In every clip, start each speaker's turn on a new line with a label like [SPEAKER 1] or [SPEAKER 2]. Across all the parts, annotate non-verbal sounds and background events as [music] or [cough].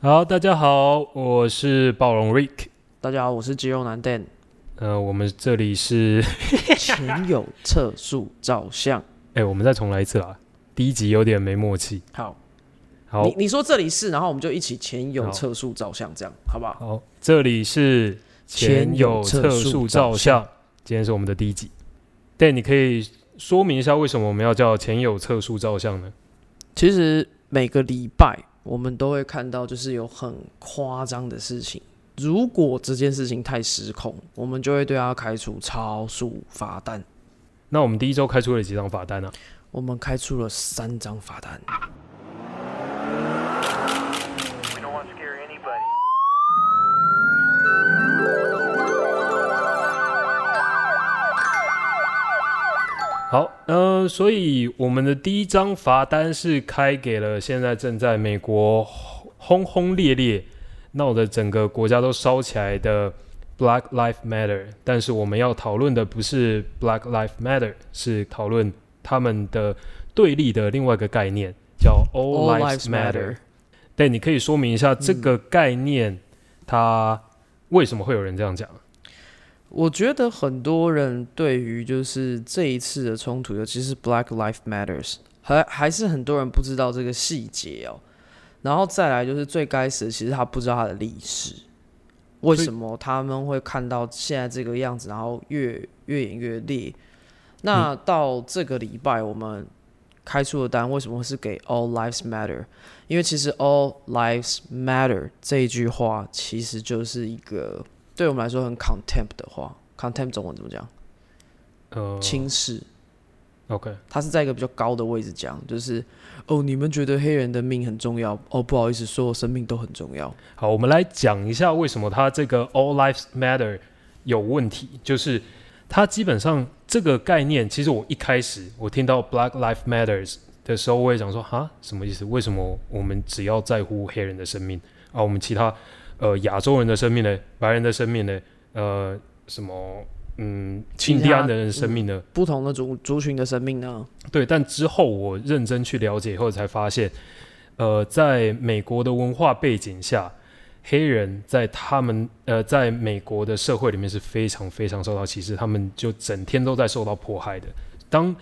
[SPEAKER 1] 好，大家好，我是暴龙 Rick。
[SPEAKER 2] 大家好，我是肌肉男 Dan。
[SPEAKER 1] 呃，我们这里是 [laughs]
[SPEAKER 2] 前有测速照相。
[SPEAKER 1] 哎、我们再重来一次啦。第一集有点没默契。
[SPEAKER 2] 好，
[SPEAKER 1] 好
[SPEAKER 2] 你你说这里是，然后我们就一起前有
[SPEAKER 1] 好
[SPEAKER 2] 测速照相，这样好不好？
[SPEAKER 1] 好，这里是前有测速照相，今天是我们的第一集。Dan，你可以说明一下为什么我们要叫前有测速照相呢？
[SPEAKER 2] 其实每个礼拜我们都会看到，就是有很夸张的事情。如果这件事情太失控，我们就会对他开出超速罚单。
[SPEAKER 1] 那我们第一周开出了几张罚单啊？
[SPEAKER 2] 我们开出了三张罚单。
[SPEAKER 1] 好，呃，所以我们的第一张罚单是开给了现在正在美国轰轰烈烈闹得整个国家都烧起来的 Black Lives Matter，但是我们要讨论的不是 Black Lives Matter，是讨论他们的对立的另外一个概念，叫 All, Lives matter。对，你可以说明一下这个概念，它为什么会有人这样讲？
[SPEAKER 2] 我觉得很多人对于就是这一次的冲突，尤其是 Black Lives Matters，还还是很多人不知道这个细节哦。然后再来就是最开始，其实他不知道他的历史，为什么他们会看到现在这个样子，然后越越演越烈。那到这个礼拜我们开出的单，为什么是给 All Lives Matter？因为其实 All Lives Matter 这一句话，其实就是一个对我们来说很 contempt 的话，contempt 中文怎么讲？
[SPEAKER 1] 呃，
[SPEAKER 2] 轻视
[SPEAKER 1] ，，OK，
[SPEAKER 2] 他是在一个比较高的位置讲，就是哦，你们觉得黑人的命很重要，哦，不好意思，所有生命都很重要。
[SPEAKER 1] 好，我们来讲一下为什么他这个 All Lives Matter 有问题，就是他基本上这个概念，其实我一开始我听到 Black Lives Matters 的时候，我也想说，哈，什么意思？为什么我们只要在乎黑人的生命啊？我们其他呃亚洲人的生命呢？白人的生命呢？呃，什么嗯，印第安人的生命呢？
[SPEAKER 2] 不同的族族群的生命呢？
[SPEAKER 1] 对，但之后我认真去了解以后才发现，呃，在美国的文化背景下，黑人在他们呃在美国的社会里面是非常非常受到歧视，他们就整天都在受到迫害的。当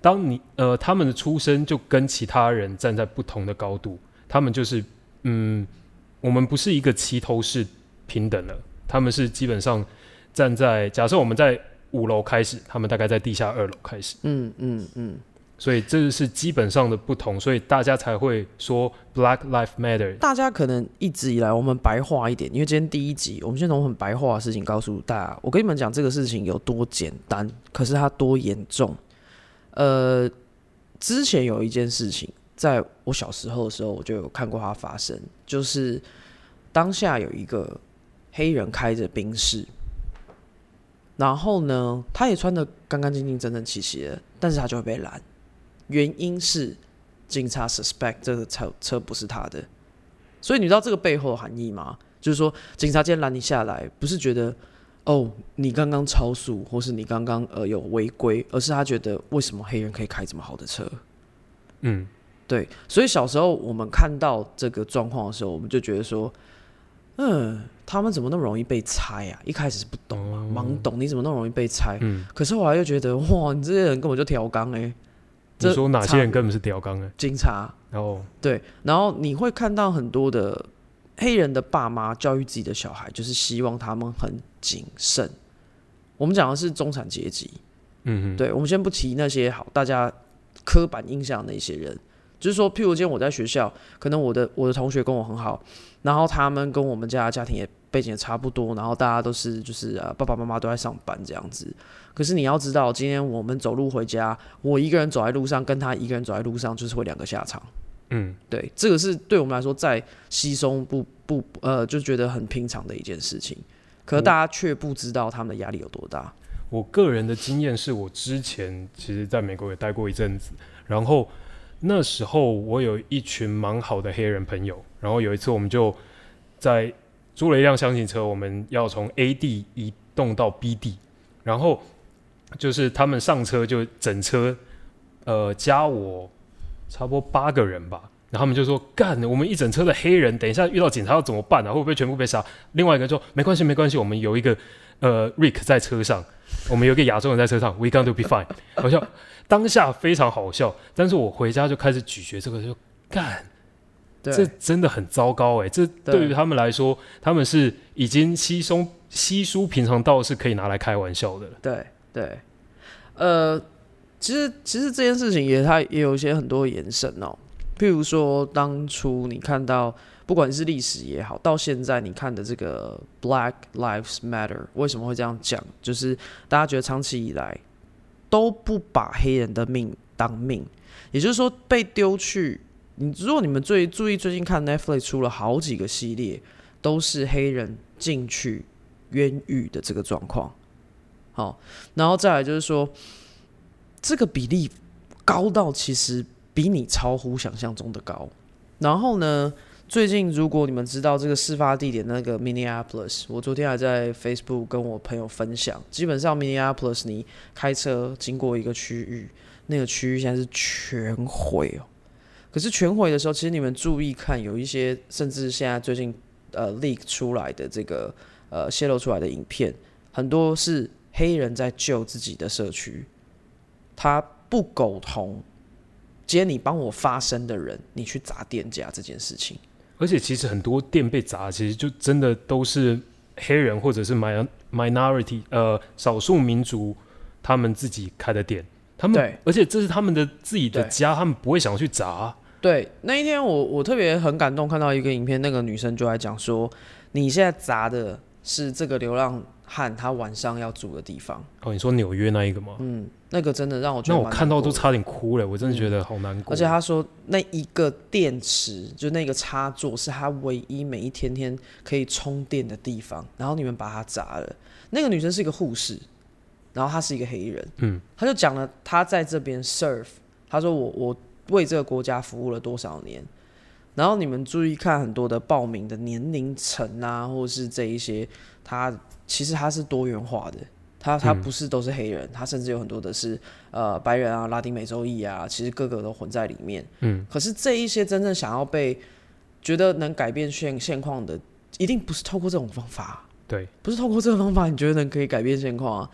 [SPEAKER 1] 当你呃他们的出生就跟其他人站在不同的高度，他们就是嗯，我们不是一个齐头式平等了，他们是基本上站在假设我们在五楼开始，他们大概在地下二楼开始。
[SPEAKER 2] 嗯嗯嗯，
[SPEAKER 1] 所以这是基本上的不同，所以大家才会说 Black Life Matter。
[SPEAKER 2] 大家可能一直以来我们白话一点，因为今天第一集，我们先从很白话的事情告诉大家。我跟你们讲这个事情有多简单，可是它多严重。呃，之前有一件事情，在我小时候的时候，我就有看过它发生，就是当下有一个黑人开着宾士，然后呢，他也穿的干干净净、整整齐齐的，但是他就会被拦，原因是警察 suspect 这个车车不是他的，所以你知道这个背后的含义吗？就是说，警察今天拦你下来，不是觉得哦你刚刚超速，或是你刚刚呃有违规，而是他觉得为什么黑人可以开这么好的车？
[SPEAKER 1] 嗯，
[SPEAKER 2] 对，所以小时候我们看到这个状况的时候，我们就觉得说，嗯，他们怎么那么容易被猜啊？一开始是不懂啊，懵懂，你怎么那么容易被猜？
[SPEAKER 1] 嗯，
[SPEAKER 2] 可是后来又觉得，哇，你这些人根本就调缸哎、这
[SPEAKER 1] 你说哪些人根本是屌刚呢？
[SPEAKER 2] 警察
[SPEAKER 1] 然后，
[SPEAKER 2] 对，然后你会看到很多的黑人的爸妈教育自己的小孩，就是希望他们很谨慎。我们讲的是中产阶级，
[SPEAKER 1] 嗯嗯，
[SPEAKER 2] 对，我们先不提那些好大家刻板印象的那些人，就是说，譬如今天我在学校，可能我的我的同学跟我很好，然后他们跟我们家的家庭也背景也差不多，然后大家都是就是呃爸爸妈妈都在上班这样子。可是你要知道，今天我们走路回家，我一个人走在路上，跟他一个人走在路上，就是会两个下场。
[SPEAKER 1] 嗯，
[SPEAKER 2] 对，这个是对我们来说再稀松不不呃，就觉得很平常的一件事情。可是大家却不知道他们的压力有多大。
[SPEAKER 1] 我个人的经验是我之前其实在美国也待过一阵子，然后那时候我有一群蛮好的黑人朋友，然后有一次我们就在租了一辆厢型车，我们要从 A 地移动到 B 地，然后就是他们上车就整车呃加我差不多八个人吧，然后他们就说：“干，我们一整车的黑人，等一下遇到警察要怎么办啊？会不会全部被杀？”另外一个说：“没关系，没关系，我们有一个呃 Rick 在车上，我们有一个亚洲人在车上，We gonna be fine。”好笑，当下非常好笑，但是我回家就开始咀嚼这个，就干，这真的很糟糕哎、这
[SPEAKER 2] 对
[SPEAKER 1] 对于他们来说，他们是已经稀松稀疏平常到是可以拿来开玩笑的了。
[SPEAKER 2] 对对，呃，其实其实这件事情也它也有一些很多延伸哦，譬如说当初你看到。不管是历史也好，到现在你看的这个 Black Lives Matter 为什么会这样讲？就是大家觉得长期以来都不把黑人的命当命，也就是说被丢去。你如果你们最注意最近看 Netflix 出了好几个系列，都是黑人进去冤狱的这个状况。好，然后再来就是说，这个比例高到其实比你超乎想象中的高。然后呢，最近如果你们知道这个事发地点那个 Minneapolis，我昨天还在 Facebook 跟我朋友分享，基本上 Minneapolis 你开车经过一个区域，那个区域现在是全毁哦。可是全毁的时候，其实你们注意看，有一些甚至现在最近呃 leak 出来的这个呃泄露出来的影片，很多是黑人在救自己的社区，他不苟同今天你帮我发声的人，你去砸店家这件事情。
[SPEAKER 1] 而且其实很多店被砸，其实就真的都是黑人或者是 min minority 呃少数民族他们自己开的店，他们
[SPEAKER 2] 对。
[SPEAKER 1] 而且这是他们的自己的家，他们不会想要去砸。
[SPEAKER 2] 对，那一天我我特别很感动，看到一个影片，那个女生就在讲说，你现在砸的是这个流浪汉他晚上要住的地方，
[SPEAKER 1] 哦，你说纽约那一个吗？
[SPEAKER 2] 嗯，那个真的让我觉得
[SPEAKER 1] 那我看到都差点哭了，我真的觉得好难过。
[SPEAKER 2] 而且他说那一个电池，就那个插座是他唯一每一天天可以充电的地方，然后你们把它砸了。那个女生是一个护士，然后她是一个黑人，
[SPEAKER 1] 嗯，
[SPEAKER 2] 他就讲了他在这边 serve，他说我我为这个国家服务了多少年。然后你们注意看很多的报名的年龄层啊，或是这一些，它其实它是多元化的，他他
[SPEAKER 1] 嗯
[SPEAKER 2] 不是都是黑人，它甚至有很多的是呃白人啊、拉丁美洲裔啊，其实各个都混在里面。
[SPEAKER 1] 嗯，
[SPEAKER 2] 可是这一些真正想要被觉得能改变现现况的，一定不是透过这种方法，
[SPEAKER 1] 对，
[SPEAKER 2] 不是透过这个方法，你觉得能可以改变现况啊？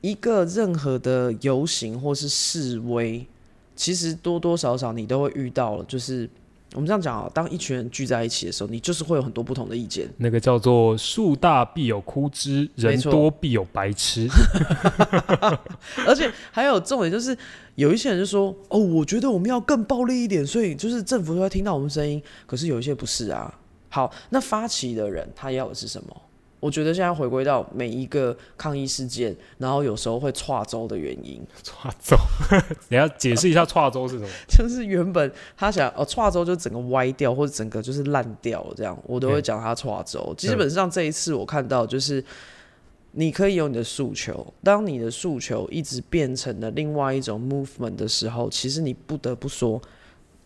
[SPEAKER 2] 一个任何的游行或是示威，其实多多少少你都会遇到了，就是我们这样讲啊，当一群人聚在一起的时候，你就是会有很多不同的意见。
[SPEAKER 1] 那个叫做树大必有枯枝，人多必有白痴。[laughs]
[SPEAKER 2] 而且还有重点就是，有一些人就说：“哦，我觉得我们要更暴力一点，所以就是政府都要听到我们声音。”可是有一些不是啊。好，那发起的人他要的是什么？我觉得现在回归到每一个抗议事件，然后有时候会岔州的原因，[laughs]
[SPEAKER 1] 跨州，[laughs] 你要解释一下跨州是什么？[laughs]
[SPEAKER 2] 就是原本他想哦岔州就整个歪掉，或者整个就是烂掉了这样，我都会讲他岔州。基本上这一次我看到就是。你可以有你的诉求，当你的诉求一直变成了另外一种 movement 的时候，其实你不得不说，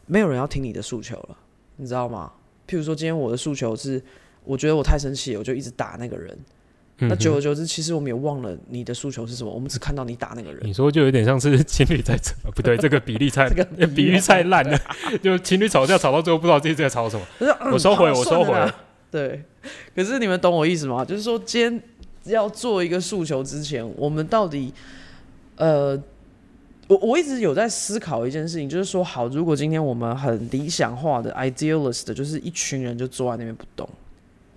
[SPEAKER 2] 没有人要听你的诉求了，你知道吗？譬如说，今天我的诉求是，我觉得我太生气了，我就一直打那个人。那久而久之，其实我们也忘了你的诉求是什么，我们只看到你打那个人。
[SPEAKER 1] 你说就有点像是情侣在吵，不对，这个比例太
[SPEAKER 2] 这个
[SPEAKER 1] 比喻太 [laughs] 烂了，就情侣吵架吵到最后不知道自己在吵什么。
[SPEAKER 2] 我说嗯
[SPEAKER 1] 我收回我收回
[SPEAKER 2] 对，可是你们懂我意思吗？就是说，今天要做一个诉求之前，我们到底，呃，我我一直有在思考一件事情，就是说，好，如果今天我们很理想化的 idealist 的，就是一群人就坐在那边不动，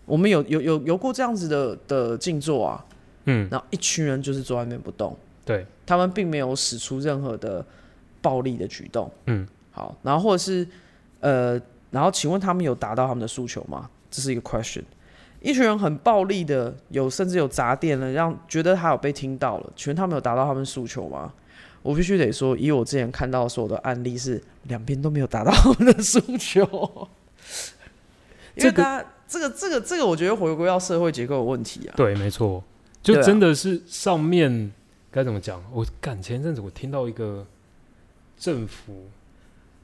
[SPEAKER 2] 我们有有有有过这样子的的静坐啊，
[SPEAKER 1] 嗯，
[SPEAKER 2] 然后一群人就是坐在那边不动，
[SPEAKER 1] 对，
[SPEAKER 2] 他们并没有使出任何的暴力的举动。
[SPEAKER 1] 嗯，
[SPEAKER 2] 好，然后或者是呃，然后请问他们有达到他们的诉求吗？这是一个 question。一群人很暴力的，有甚至有砸店了，让觉得他有被听到了，请问他们有达到他们诉求吗？我必须得说，以我之前看到所有的案例是，两边都没有达到他们的诉求。因
[SPEAKER 1] 这个
[SPEAKER 2] 为大家这个这个这个，我觉得回归到社会结构的问题啊。
[SPEAKER 1] 对，没错，就真的是上面该怎么讲？我感前一阵子我听到一个政府，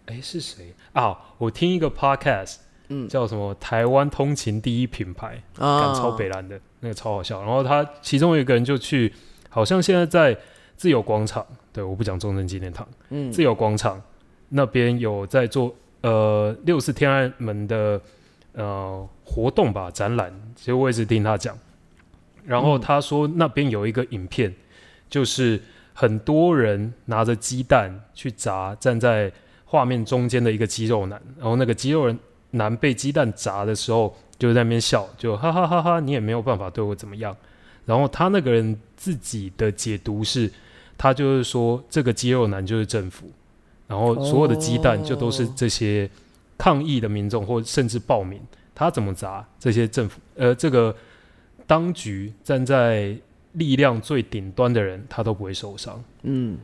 [SPEAKER 1] 哎是谁啊？我听一个 podcast，
[SPEAKER 2] 嗯
[SPEAKER 1] 叫什么台湾通勤第一品牌，干
[SPEAKER 2] 啊
[SPEAKER 1] 超北蓝的那个超好笑。然后他其中有一个人就去，好像现在在自由广场，对，我不讲中正纪念堂，
[SPEAKER 2] 嗯
[SPEAKER 1] 自由广场那边有在做呃六四天安门的呃活动吧展览，其实我也是听他讲，然后
[SPEAKER 2] 嗯。
[SPEAKER 1] 他说那边有一个影片，就是很多人拿着鸡蛋去砸站在画面中间的一个肌肉男，然后那个肌肉人男被鸡蛋砸的时候就在那边笑，就哈哈哈哈，你也没有办法对我怎么样。然后他那个人自己的解读是，他就是说这个肌肉男就是政府，然后所有的鸡蛋就都是这些抗议的民众或甚至暴民，他怎么砸这些政府呃这个当局站在力量最顶端的人，他都不会受伤。
[SPEAKER 2] 嗯，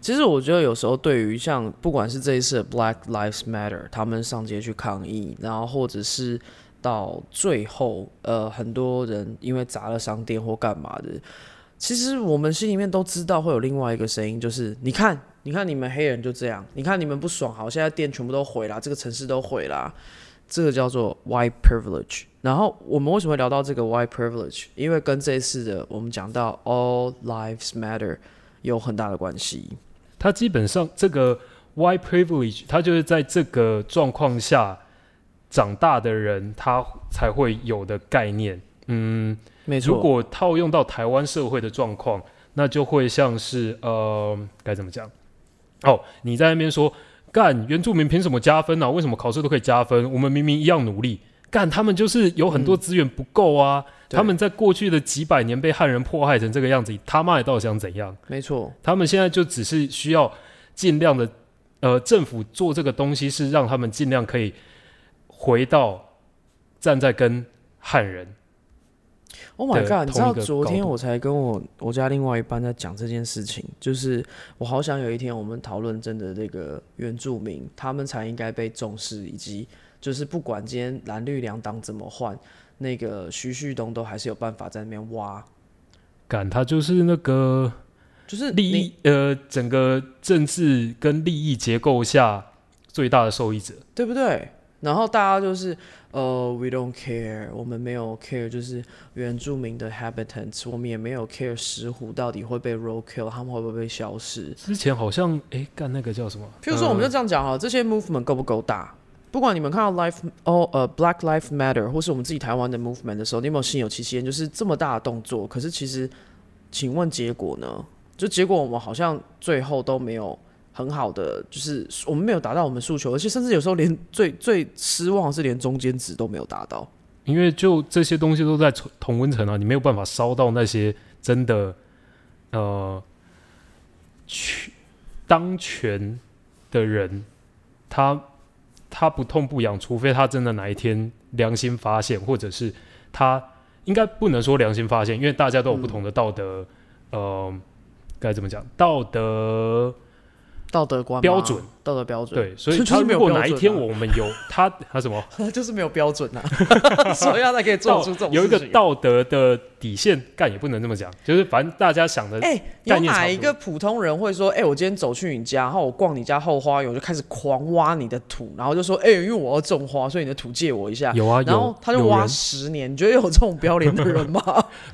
[SPEAKER 2] 其实我觉得有时候对于像不管是这一次的 Black Lives Matter，他们上街去抗议，然后或者是到最后，呃，很多人因为砸了商店或干嘛的，其实我们心里面都知道会有另外一个声音，就是你看，你看你们黑人就这样，你看你们不爽，好，现在店全部都毁了，这个城市都毁了，这个叫做 white privilege。然后我们为什么会聊到这个 white privilege？因为跟这一次的我们讲到 all lives matter 有很大的关系。
[SPEAKER 1] 它基本上这个 white privilege，它就是在这个状况下长大的人，他才会有的概念。嗯，
[SPEAKER 2] 没错，
[SPEAKER 1] 如果套用到台湾社会的状况，那就会像是呃，该怎么讲？哦，你在那边说干原住民凭什么加分呢、为什么考试都可以加分？我们明明一样努力，干他们就是有很多资源不够啊。
[SPEAKER 2] 对
[SPEAKER 1] 他们在过去的几百年被汉人迫害成这个样子，他妈的到底想怎样？
[SPEAKER 2] 没错，
[SPEAKER 1] 他们现在就只是需要尽量的，呃，政府做这个东西是让他们尽量可以回到站在跟汉人
[SPEAKER 2] Oh my god！你知道昨天我才跟我我家另外一半在讲这件事情，就是我好想有一天我们讨论真的这个原住民，他们才应该被重视，以及就是不管今天蓝绿两党怎么换，那个徐旭东都还是有办法在那边挖，
[SPEAKER 1] 敢，他就是那个
[SPEAKER 2] 就是
[SPEAKER 1] 利
[SPEAKER 2] 你
[SPEAKER 1] 益呃整个政治跟利益结构下最大的受益者。
[SPEAKER 2] 对不对？然后大家就是呃，we don't care，我们没有 care，就是原住民的 habitants，我们也没有 care 石虎到底会被 roll kill，他们会不会被消失？
[SPEAKER 1] 之前好像诶，干那个叫什么？
[SPEAKER 2] 譬如说，我们就
[SPEAKER 1] 呃
[SPEAKER 2] 这样讲哈，这些 movement 够不够大？不管你们看到 life 哦呃 Black Life Matter，或是我们自己台湾的 movement 的时候，你有没有心有戚戚焉？就是这么大的动作，可是其实，请问结果呢？就结果我们好像最后都没有很好的，就是我们没有达到我们诉求，而且甚至有时候连最最失望是连中间值都没有达到。
[SPEAKER 1] 因为就这些东西都在同温层啊，你没有办法烧到那些真的呃权当权的人，他他不痛不痒，除非他真的哪一天良心发现，或者是他应该不能说良心发现，因为大家都有不同的道德，呃，该怎么讲？道德
[SPEAKER 2] 道德观吗？
[SPEAKER 1] 标准，
[SPEAKER 2] 道德标准，
[SPEAKER 1] 对，所以 [laughs]
[SPEAKER 2] 就是
[SPEAKER 1] 他如果
[SPEAKER 2] 没有标准啊。
[SPEAKER 1] 哪一天我们有 [laughs] 他他什么？[laughs]
[SPEAKER 2] 就是没有标准啊，所以他才可以做出这种
[SPEAKER 1] 有一个道德的底线，干也不能这么讲，就是反正大家想的，
[SPEAKER 2] 哎、有哪一个普通人会说，哎、我今天走去你家，然后我逛你家后花园，我就开始狂挖你的土，然后就说，哎、因为我要种花，所以你的土借我一下。
[SPEAKER 1] 有啊，
[SPEAKER 2] 然后他就挖十年，你觉得有这种不要脸的人吗？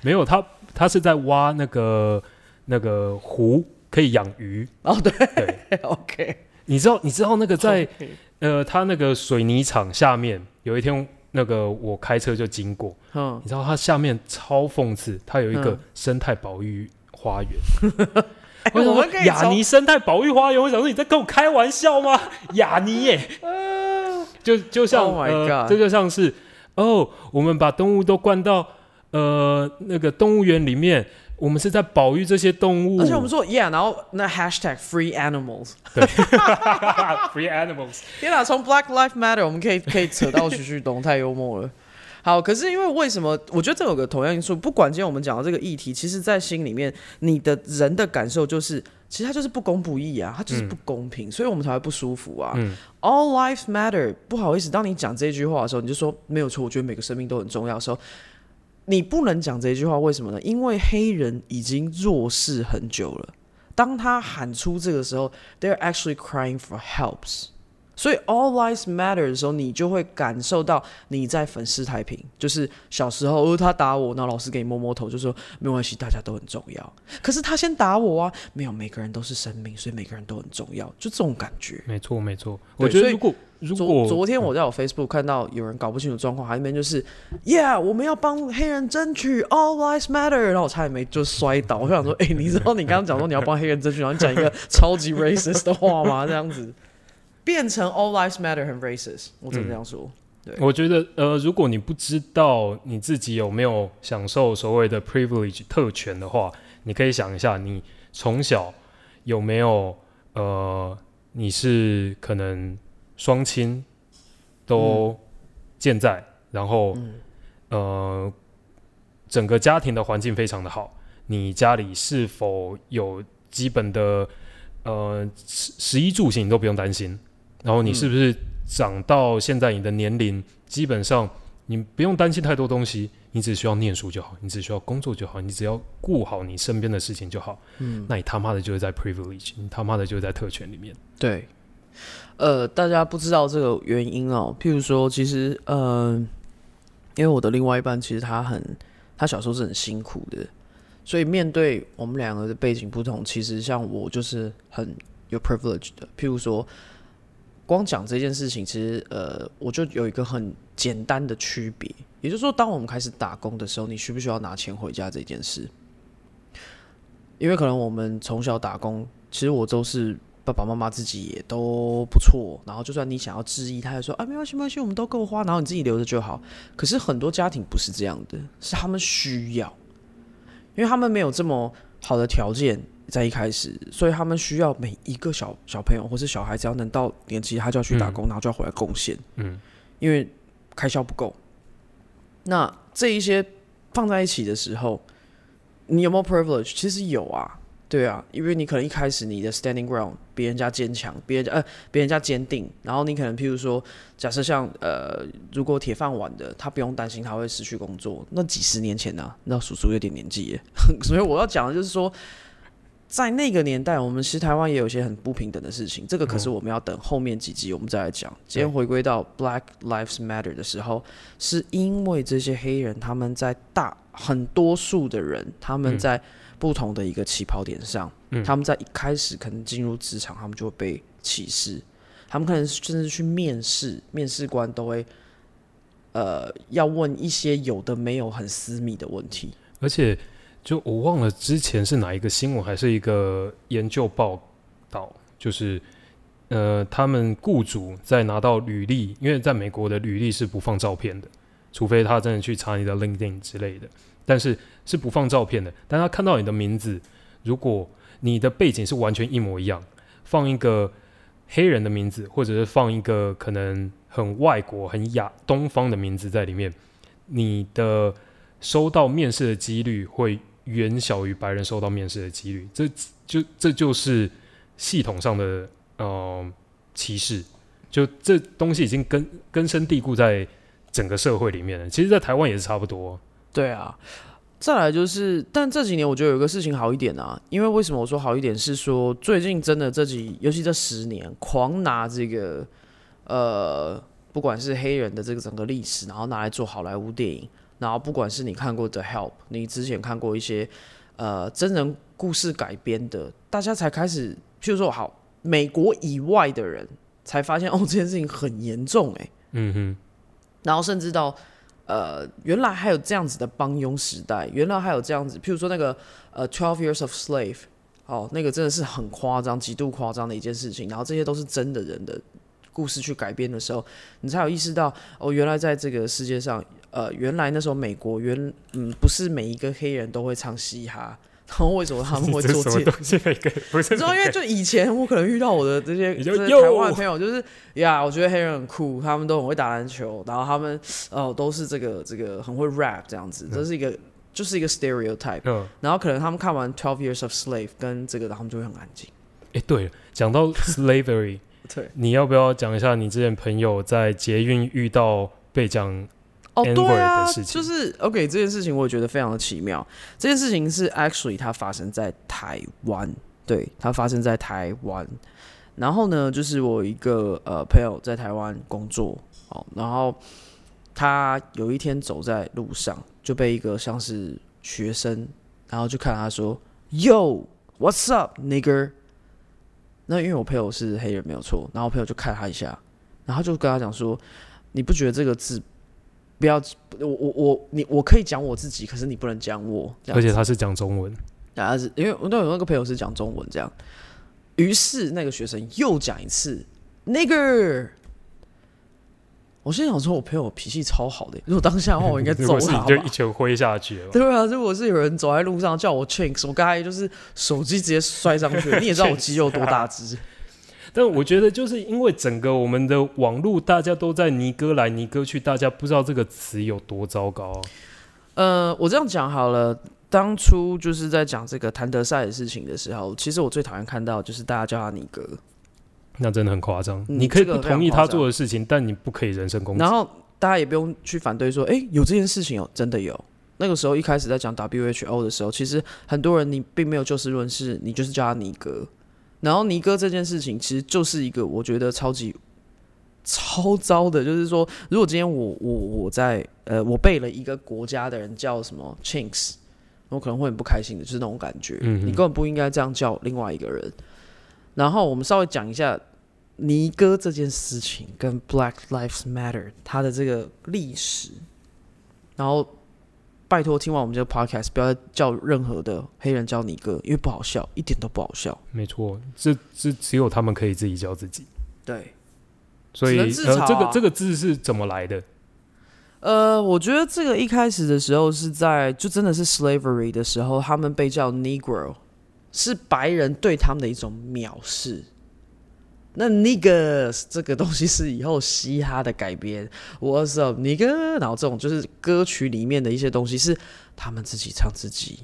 [SPEAKER 1] 没有他他是在挖那个那个湖可以养鱼，
[SPEAKER 2] 哦，对
[SPEAKER 1] 对，，[laughs]
[SPEAKER 2] OK，
[SPEAKER 1] 你知道你知道那个在呃他那个水泥厂下面有一天那个我开车就经过，
[SPEAKER 2] 嗯，
[SPEAKER 1] 你知道它下面超讽刺，它有一个
[SPEAKER 2] 嗯。
[SPEAKER 1] 生态保育花园。[laughs]
[SPEAKER 2] 哎
[SPEAKER 1] 我
[SPEAKER 2] 们可以
[SPEAKER 1] 雅尼生态保育花园，我想说你在跟我开玩笑吗？[laughs] 雅尼耶，就就像、
[SPEAKER 2] Oh
[SPEAKER 1] 这就像是哦，我们把动物都灌到呃那个动物园里面，我们是在保育这些动物，
[SPEAKER 2] 而且我们说 Yeah，然后那 Hashtag Free Animals，对 [laughs]
[SPEAKER 1] free animals，
[SPEAKER 2] 天哪，从 Black Life Matter 我们可以可以扯到徐旭东，太幽默了。[laughs] 好，可是因为为什么？我觉得这有个同样因素，不管今天我们讲到这个议题，其实在心里面，你的人的感受就是，其实它就是不公不义啊，它就是不公平，所以我们才会不舒服啊。
[SPEAKER 1] 嗯
[SPEAKER 2] All lives matter，不好意思，当你讲这句话的时候，你就说没有错，我觉得每个生命都很重要的时候，你不能讲这句话，为什么呢？因为黑人已经弱势很久了。当他喊出这个时候，they're actually crying for helps。所以 All Lives Matter 的时候，你就会感受到你在粉饰太平，就是小时候，哦，他打我，那老师给你摸摸头，就说没关系，大家都很重要。可是他先打我啊，没有，每个人都是生命，所以每个人都很重要，就这种感觉。
[SPEAKER 1] 没错没错。我觉得如果如
[SPEAKER 2] 昨
[SPEAKER 1] 果
[SPEAKER 2] 昨天我在我 Facebook 看到有人搞不清楚状况，他那边就是，Yeah，我们要帮黑人争取，All Lives Matter，然后我差点没就摔倒，我想说，哎、你知道你刚刚讲说你要帮黑人争取，然后你讲一个超级 racist 的话吗？这样子变成 All Lives Matter 很 racist，我只能这样说。对。
[SPEAKER 1] 我觉得，呃，如果你不知道你自己有没有享受所谓的 privilege 特权的话，你可以想一下，你从小有没有，呃，你是可能双亲都健在，然后，呃，整个家庭的环境非常的好，你家里是否有基本的，呃，食食衣住行你都不用担心，然后你是不是长到现在你的年龄，基本上你不用担心太多东西，你只需要念书就好，你只需要工作就好，你只要顾好你身边的事情就好。嗯，那你他妈的就是在 privilege，你他妈的就是在特权里面。
[SPEAKER 2] 对，呃，大家不知道这个原因哦。譬如说，其实，呃，因为我的另外一半其实他很，他小时候是很辛苦的，所以面对我们两个的背景不同，其实像我就是很有 privilege 的。譬如说，光讲这件事情，其实呃，我就有一个很简单的区别，也就是说，当我们开始打工的时候，你需不需要拿钱回家这件事？因为可能我们从小打工，其实我都是爸爸妈妈自己也都不错，然后就算你想要质疑，他也说啊没关系没关系，我们都够花，然后你自己留着就好。可是很多家庭不是这样的，是他们需要，因为他们没有这么好的条件在一开始，所以他们需要每一个小小朋友或是小孩，只要能到年纪，他就要去打工，然后就要回来贡献，
[SPEAKER 1] 嗯，
[SPEAKER 2] 因为开销不够。那这一些放在一起的时候，你有没有 privilege？其实有啊，对啊，因为你可能一开始你的 standing ground 比人家坚强，别人家呃别人家坚定，然后你可能譬如说，假设像呃，如果铁饭碗的，他不用担心他会失去工作，那几十年前呢、啊，那叔叔有点年纪耶，[laughs] 所以我要讲的就是说。在那个年代，我们其实台湾也有一些很不平等的事情，这个可是我们要等后面几集我们再来讲。今天回归到 Black Lives Matter 的时候，是因为这些黑人他们在大很多数的人，他们
[SPEAKER 1] 嗯
[SPEAKER 2] 在不同的一个起跑点上，
[SPEAKER 1] 嗯
[SPEAKER 2] 他们在一开始可能进入职场，他们就会被歧视，他们可能甚至去面试，面试官都会呃要问一些有的没有很私密的问题。
[SPEAKER 1] 而且就我忘了之前是哪一个新闻，还是一个研究报道，就是呃，他们雇主在拿到履历，因为在美国的履历是不放照片的，除非他真的去查你的 LinkedIn 之类的，但是是不放照片的。但他看到你的名字，如果你的背景是完全一模一样，放一个黑人的名字，或者是放一个可能很外国、很亚东方的名字在里面，你的收到面试的几率会远小于白人收到面试的几率，这就这就是系统上的呃歧视，就这东西已经根根深蒂固在整个社会里面了。其实，在台湾也是差不多。
[SPEAKER 2] 对啊，再来就是，但这几年我觉得有个事情好一点啊，因为为什么我说好一点是说最近真的这几，尤其这十年狂拿这个呃，不管是黑人的这个整个历史，然后拿来做好莱坞电影，然后不管是你看过的《Help》，你之前看过一些呃真人故事改编的，大家才开始，譬如说好美国以外的人才发现哦，这件事情很严重哎、
[SPEAKER 1] 嗯哼，
[SPEAKER 2] 然后甚至到呃，原来还有这样子的帮佣时代，原来还有这样子，譬如说那个呃《Twelve Years of Slave》，哦，那个真的是很夸张、极度夸张的一件事情。然后这些都是真的人的故事去改编的时候，你才有意识到哦，原来在这个世界上，呃，原来那时候美国原嗯不是每一个黑人都会唱嘻哈，然后为什么他们会做 [laughs] 这
[SPEAKER 1] 什么东西？每个不是 [laughs]
[SPEAKER 2] 你知道，因为就以前我可能遇到我的这些
[SPEAKER 1] 就哟
[SPEAKER 2] 这些台湾的朋友，就是呀，我觉得黑人很酷，他们都很会打篮球，然后他们哦都是这个这个很会 rap 这样子，这是一个就是一个 stereotype。
[SPEAKER 1] 嗯，
[SPEAKER 2] 然后可能他们看完 Twelve Years of Slave 跟这个，然后他们就会很安静。
[SPEAKER 1] 哎，对了，讲到 slavery，[laughs]
[SPEAKER 2] 对，
[SPEAKER 1] 你要不要讲一下你之前朋友在捷运遇到被讲
[SPEAKER 2] 哦对啊就是 OK 这件事情，我也觉得非常的奇妙。这件事情是 actually 它发生在台湾，对，它发生在台湾。然后呢，就是我一个呃朋友在台湾工作，哦，然后他有一天走在路上，就被一个像是学生，然后就看他说，Yo，What's up, nigger？那因为我朋友是黑人没有错，然后我朋友就看他一下，然后就跟他讲说，你不觉得这个字不要我我我你我可以讲我自己，可是你不能讲我，
[SPEAKER 1] 而且他是讲中文，
[SPEAKER 2] 然后是因为我那有那个朋友是讲中文这样，于是那个学生又讲一次那个，我心想说，我朋友脾气超好的，如果当下的话，我应该揍他
[SPEAKER 1] 就一。拳挥下去了。
[SPEAKER 2] 对啊，如果是有人走在路上叫我 chinks，我刚才就是手机直接摔上去了。你也知道我 [laughs] 肌肉多大只，[laughs]
[SPEAKER 1] 但我觉得就是因为整个我们的网络大家都在尼哥来尼哥去，大家不知道这个词有多糟糕啊。
[SPEAKER 2] 呃，我这样讲好了。当初就是在讲这个谭德赛的事情的时候，其实我最讨厌看到就是大家叫他尼哥，
[SPEAKER 1] 那真的很夸张。
[SPEAKER 2] 嗯
[SPEAKER 1] 你可以不同意他做的事情，但你不可以人身攻击
[SPEAKER 2] 然。后大家也不用去反对说，诶，有这件事情哦，真的有。那个时候一开始在讲 WHO 的时候，其实很多人你并没有就事论事，你就是叫他尼哥。然后尼哥这件事情其实就是一个我觉得超级超糟的，就是说，如果今天我我我在呃我被了一个国家的人叫什么 chinks，我可能会很不开心的，就是那种感觉。
[SPEAKER 1] 嗯
[SPEAKER 2] 你根本不应该这样叫另外一个人。然后我们稍微讲一下尼哥这件事情跟 Black Lives Matter 它的这个历史，然后拜托听完我们这个 podcast 不要再叫任何的黑人叫你哥，因为不好笑，一点都不好笑。
[SPEAKER 1] 没错，这这只有他们可以自己叫自己。
[SPEAKER 2] 对，
[SPEAKER 1] 所以呃，这个这个字是怎么来的？
[SPEAKER 2] 呃，我觉得这个一开始的时候是在就真的是 slavery 的时候，他们被叫 Negro，是白人对他们的一种藐视。那 niggas 这个东西是以后嘻哈的改编，What's up nigga？然后这种就是歌曲里面的一些东西是他们自己唱自己，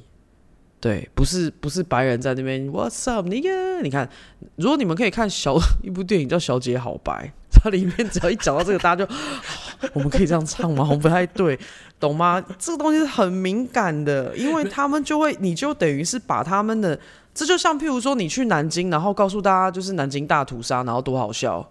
[SPEAKER 2] 对，不是不是白人在那边 What's up nigga？你看，如果你们可以看小一部电影叫《小姐好白》，它里面只要一讲到这个，[laughs] 大家就我们可以这样唱吗？我们不太对，懂吗？这个东西是很敏感的，因为他们就会，你就等于是把他们的，这就像譬如说你去南京，然后告诉大家就是南京大屠杀，然后多好笑。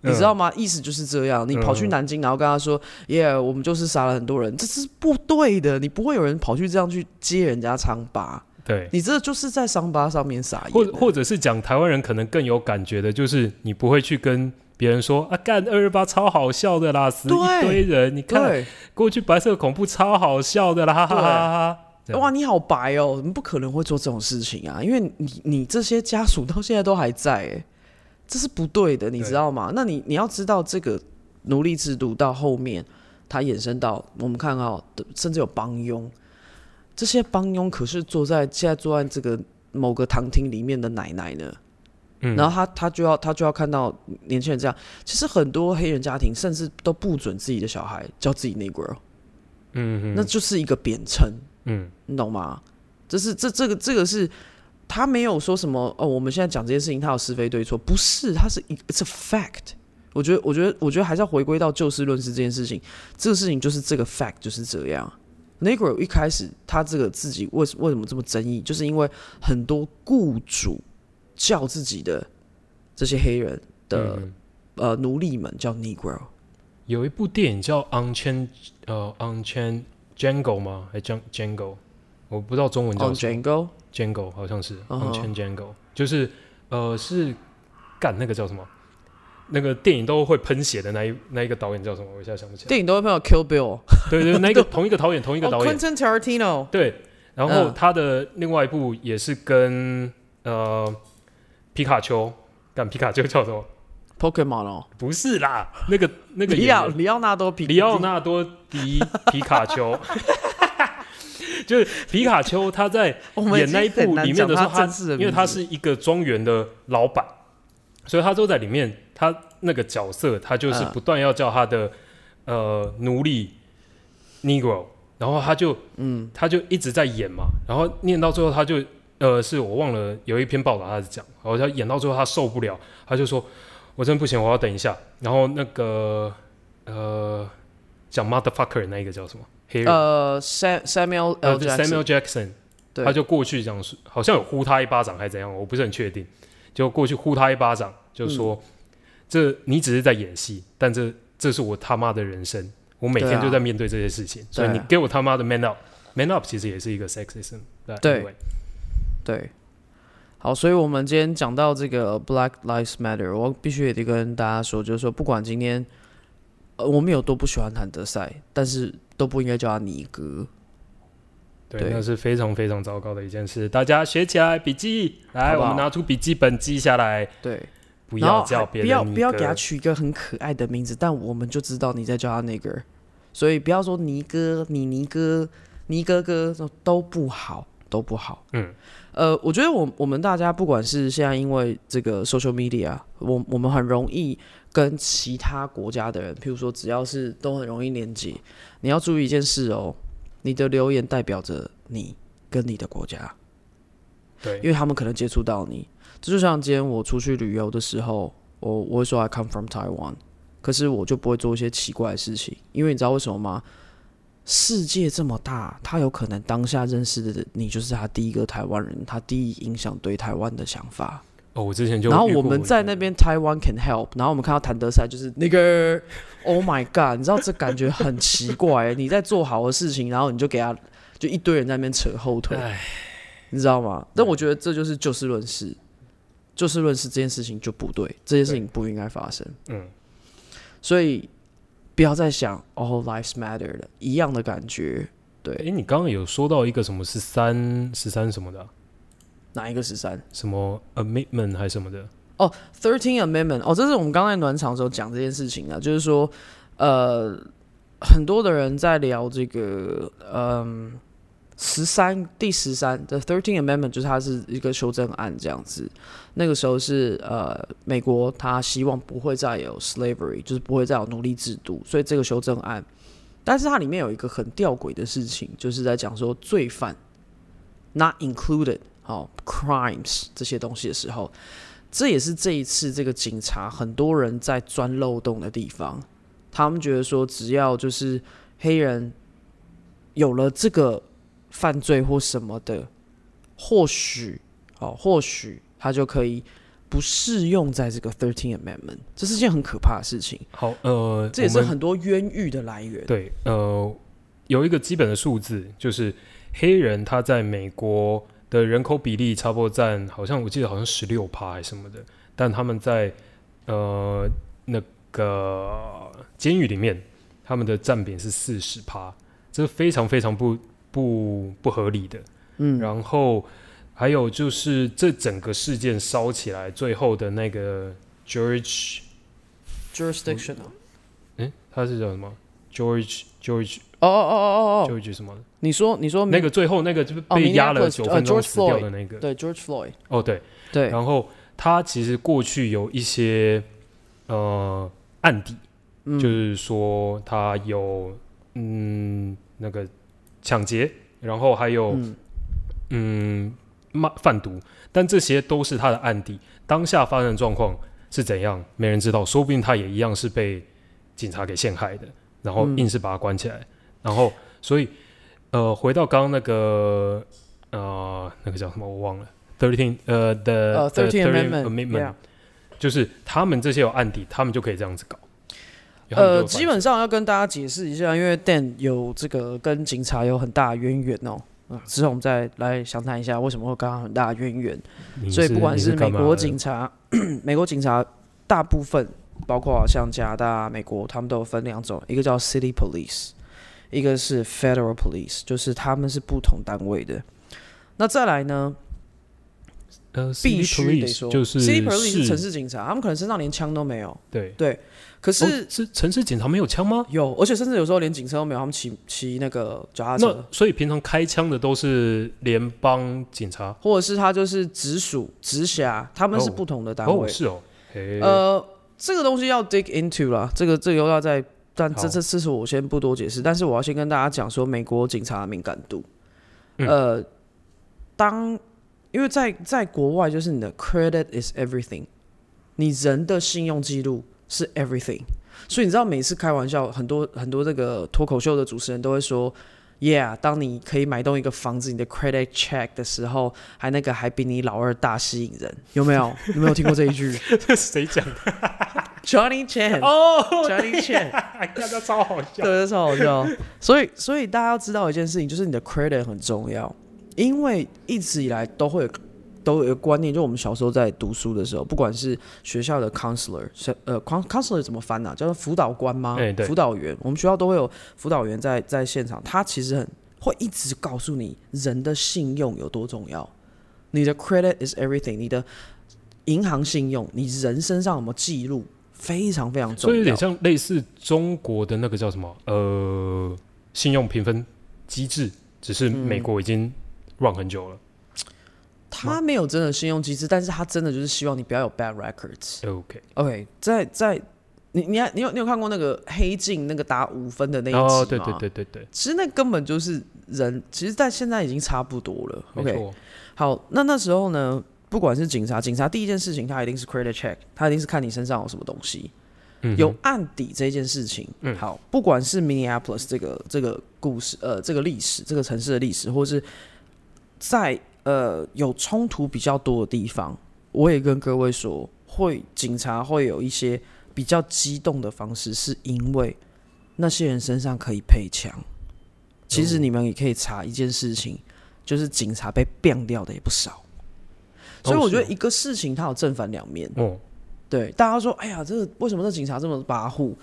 [SPEAKER 2] 你知道吗？意思就是这样。你跑去南京，然后跟他说：“耶，我们就是杀了很多人。”这是不对的。你不会有人跑去这样去揭人家伤疤，
[SPEAKER 1] 对，
[SPEAKER 2] 你这就是在伤疤上面撒
[SPEAKER 1] 或
[SPEAKER 2] 盐。
[SPEAKER 1] 或者是讲台湾人可能更有感觉的，就是你不会去跟别人说啊，干二二八超好笑的啦，死一堆人，你看
[SPEAKER 2] 对，
[SPEAKER 1] 过去白色恐怖超好笑的啦，哈哈哈哈
[SPEAKER 2] 哇，你好白哦！你不可能会做这种事情啊，因为你你这些家属到现在都还在，哎，这是不对的，你知道吗？那你你要知道，这个奴隶制度到后面，它衍生到我们看到的，甚至有帮佣，这些帮佣可是坐在现在坐在这个某个堂厅里面的奶奶呢。
[SPEAKER 1] 嗯
[SPEAKER 2] 然后他他就要他就要看到年轻人这样，其实很多黑人家庭甚至都不准自己的小孩叫自己 Negro，
[SPEAKER 1] 嗯嗯
[SPEAKER 2] 那就是一个贬称。
[SPEAKER 1] 嗯
[SPEAKER 2] 你懂吗？这是这这个这个是他没有说什么哦，我们现在讲这件事情，他有是非对错，不是，他是一 it's a fact。我觉得，我觉得，我觉得还是要回归到就事论事这件事情。这个事情就是这个 fact 就是这样。Negro 一开始他这个自己为为什么这么争议，就是因为很多雇主叫自己的这些黑人的、
[SPEAKER 1] 嗯
[SPEAKER 2] 呃奴隶们叫 Negro。
[SPEAKER 1] 有一部电影叫《Unchained》呃，《Unchained Django》吗？还是 Django Django？我不知道中文叫什么。Django，Django 好像是《
[SPEAKER 2] 嗯哼
[SPEAKER 1] Unchained Django》，就是呃是干那个叫什么？那个电影都会喷血的那一那一个导演叫什么？我一下想不起来。
[SPEAKER 2] 电影都会喷到 Kill Bill，
[SPEAKER 1] 对对，那个 [laughs] 同一个导演，同一个
[SPEAKER 2] 哦
[SPEAKER 1] 导演。
[SPEAKER 2] Quentin Tarantino，
[SPEAKER 1] 对，然后
[SPEAKER 2] 嗯
[SPEAKER 1] 他的另外一部也是跟呃皮卡丘，干皮卡丘叫什么？
[SPEAKER 2] Pokemon 哦，
[SPEAKER 1] 不是啦，那个那个
[SPEAKER 2] 里奥里奥纳多皮
[SPEAKER 1] 里奥纳多迪皮卡丘，就是皮卡丘他在演那一部里面的时候，他因为他是一个庄园的老板，所以他都在里面，他那个角色他就是
[SPEAKER 2] 嗯。
[SPEAKER 1] 不断要叫他的、呃奴隶 Negro，然后他就嗯。他就一直在演嘛，然后念到最后他就呃是我忘了有一篇报道他是讲，然后他演到最后他受不了，他就说我真不行，我要等一下，然后那个呃讲 motherfucker 那一个叫什么？
[SPEAKER 2] 呃，Sam Samuel.
[SPEAKER 1] Samuel
[SPEAKER 2] 对。
[SPEAKER 1] 他就过去讲说，好像有呼他一巴掌还是怎样，我不是很确定。就过去呼他一巴掌，就说：“
[SPEAKER 2] 嗯。
[SPEAKER 1] 这你只是在演戏，但这这是我他妈的人生，我每天就在面对这些事情，所以你给我他妈的 man up，man up 其实也是一个 sexism，对。
[SPEAKER 2] 对，好，所以我们今天讲到这个 Black Lives Matter，我必须也得跟大家说，就是说，不管今天呃我们有多不喜欢谭德赛，但是都不应该叫他尼哥。
[SPEAKER 1] 对，
[SPEAKER 2] 对。
[SPEAKER 1] 那是非常非常糟糕的一件事，大家学起来，笔记。来，
[SPEAKER 2] 好好？
[SPEAKER 1] 我们拿出笔记本记下来，
[SPEAKER 2] 对，
[SPEAKER 1] 不要叫别
[SPEAKER 2] 人不要不要给他取一个很可爱的名字，但我们就知道你在叫他那个，所以不要说尼哥、你尼哥、尼哥哥都都不好，都不好。
[SPEAKER 1] 嗯，
[SPEAKER 2] 呃，我觉得我我们大家不管是现在因为这个 social media，我我们很容易跟其他国家的人，譬如说只要是都很容易连接。你要注意一件事哦，你的留言代表着你跟你的国家，
[SPEAKER 1] 对
[SPEAKER 2] 因为他们可能接触到你。这就像今天我出去旅游的时候，我我会说 I come from Taiwan，可是我就不会做一些奇怪的事情，因为你知道为什么吗？世界这么大，他有可能当下认识的你就是他第一个台湾人，他第一影响对台湾的想法。
[SPEAKER 1] 哦，我之前就
[SPEAKER 2] 然后我们在那边台湾 can help，然后我们看到谭德赛就是那个 Oh my God，你知道这感觉很奇怪，你在做好的事情，然后你就给他就一堆人在那边扯后腿，你知道吗？但我觉得这就是就事论事，就事论事这件事情就不对，这件事情不应该发生。
[SPEAKER 1] 嗯，
[SPEAKER 2] 所以不要再想 All lives matter 了，一样的感觉。对，
[SPEAKER 1] 诶，你刚刚有说到一个什么十三十三什么的啊、
[SPEAKER 2] 哪一个十三？
[SPEAKER 1] 什么 amendment 还是什么的？
[SPEAKER 2] 哦，Thirteen Amendment，哦，这是我们刚才暖场的时候讲这件事情啊，就是说，呃，很多的人在聊这个，嗯，十三第十三的 Thirteen Amendment，就是它是一个修正案这样子。那个时候是呃，美国他希望不会再有 slavery，就是不会再有奴隶制度，所以这个修正案，但是它里面有一个很吊诡的事情，就是在讲说罪犯 not included，好、crimes 这些东西的时候。这也是这一次这个警察很多人在钻漏洞的地方。他们觉得说，只要就是黑人有了这个犯罪或什么的，或许哦，或许他就可以不适用在这个 Thirteen Amendment。这是件很可怕的事情，
[SPEAKER 1] 好，呃，
[SPEAKER 2] 这也是很多冤狱的来源。
[SPEAKER 1] 对，呃，有一个基本的数字，就是黑人他在美国的人口比例差不多占，好像我记得好像十六趴还是什么的，但他们在呃那个监狱里面，他们的占比是四十趴，这是非常非常不不不合理的。
[SPEAKER 2] 嗯，
[SPEAKER 1] 然后还有就是这整个事件烧起来，最后的那个
[SPEAKER 2] George，jurisdiction 哦
[SPEAKER 1] 诶，他是叫什么？George George
[SPEAKER 2] 哦哦哦哦哦
[SPEAKER 1] ，George 什么？
[SPEAKER 2] 你说你说
[SPEAKER 1] 那个最后那个就是
[SPEAKER 2] 哦
[SPEAKER 1] 被压了九
[SPEAKER 2] 呃，George
[SPEAKER 1] 分钟死掉的那个。
[SPEAKER 2] 对 George Floyd
[SPEAKER 1] 哦，对。
[SPEAKER 2] 对，
[SPEAKER 1] 然后他其实过去有一些呃案底，
[SPEAKER 2] 嗯
[SPEAKER 1] 就是说他有嗯那个抢劫，然后还有
[SPEAKER 2] 嗯
[SPEAKER 1] 嗯卖贩毒，但这些都是他的案底。当下发生的状况是怎样，没人知道，说不定他也一样是被警察给陷害的，然后
[SPEAKER 2] 嗯
[SPEAKER 1] 硬是把他关起来。然后，所以呃，回到刚刚那个呃那个叫什么我忘了，thirteen 呃的
[SPEAKER 2] 呃 Thirteen Amendment，Amendment，
[SPEAKER 1] 就是他们这些有案底，他们就可以这样子搞。
[SPEAKER 2] 呃，基本上要跟大家解释一下，因为 Dan 有这个跟警察有很大的渊源哦。嗯，之后我们再来详谈一下为什么会跟他很大的渊源。所以不管是美国警察，[clears throat] 美国警察大部分包括像加拿大、美国，他们都有分两种，一个叫 City Police，一个是 Federal Police，就是他们是不同单位的。那再来呢，
[SPEAKER 1] 呃
[SPEAKER 2] 必须得说
[SPEAKER 1] 就是
[SPEAKER 2] ，City Police 是城市警察，他们可能身上连枪都没有，对
[SPEAKER 1] 对，
[SPEAKER 2] 可是
[SPEAKER 1] 哦是城市警察没有枪吗？
[SPEAKER 2] 有，而且甚至有时候连警车都没有，他们骑骑那个脚踏
[SPEAKER 1] 那
[SPEAKER 2] 车，
[SPEAKER 1] 所以平常开枪的都是联邦警察
[SPEAKER 2] 或者是他就是直属直辖，他们是
[SPEAKER 1] 哦
[SPEAKER 2] 不同的单位。
[SPEAKER 1] 哦，是哦，
[SPEAKER 2] 呃，这个东西要 dig into 啦，这个这个又要再，但这
[SPEAKER 1] 好
[SPEAKER 2] 这这是我先不多解释，但是我要先跟大家讲说美国警察的敏感度。
[SPEAKER 1] 嗯
[SPEAKER 2] 呃，当因为在在国外就是你的 credit is everything，你人的信用记录是 everything，所以你知道每次开玩笑，很多很多这个脱口秀的主持人都会说，Yeah，当你可以买动一个房子，你的 credit check 的时候，还那个还比你老二大吸引人，有没有？有没有听过这一句
[SPEAKER 1] 这是 [laughs] 谁讲的
[SPEAKER 2] ？？Johnny Chan，
[SPEAKER 1] 哦
[SPEAKER 2] Johnny Chan，
[SPEAKER 1] 大家超好笑。
[SPEAKER 2] 对，这超好笑。所以，所以大家要知道一件事情，就是你的 credit 很重要，因为一直以来都会有都有一个观念，就我们小时候在读书的时候，不管是学校的 counselor，是呃 coun- counselor 怎么翻呢、啊？叫做辅导官吗？
[SPEAKER 1] 哎对
[SPEAKER 2] 辅导员。我们学校都会有辅导员在在现场，他其实很会一直告诉你人的信用有多重要。你的 credit is everything，你的银行信用，你人身上有没有记录，非常非常重要。
[SPEAKER 1] 所以有点像类似中国的那个叫什么呃信用评分机制，只是美国已经 run 很久了。
[SPEAKER 2] 他没有真的信用机制，但是他真的就是希望你不要有 bad records。OK，OK，在在你你还你有你有看过那个黑镜那个打五分的那一集吗？
[SPEAKER 1] 哦，对对对对对，
[SPEAKER 2] 其实那根本就是人，其实在现在已经差不多了。OK，好，那那时候呢，不管是警察，警察第一件事情他一定是 credit check，他一定是看你身上有什么东西，
[SPEAKER 1] 嗯
[SPEAKER 2] 有案底这件事情。
[SPEAKER 1] 嗯
[SPEAKER 2] 好，不管是 Minneapolis 这个这个故事，呃，这个历史，这个城市的历史，或是在呃有冲突比较多的地方，我也跟各位说，会警察会有一些比较激动的方式，是因为那些人身上可以配枪。其实
[SPEAKER 1] 哦
[SPEAKER 2] 你们也可以查一件事情，就是警察被变掉的也不少。所以我觉得一个事情它有正反两面。
[SPEAKER 1] 哦，
[SPEAKER 2] 对，大家说，哎呀，这个为什么这警察这么跋扈？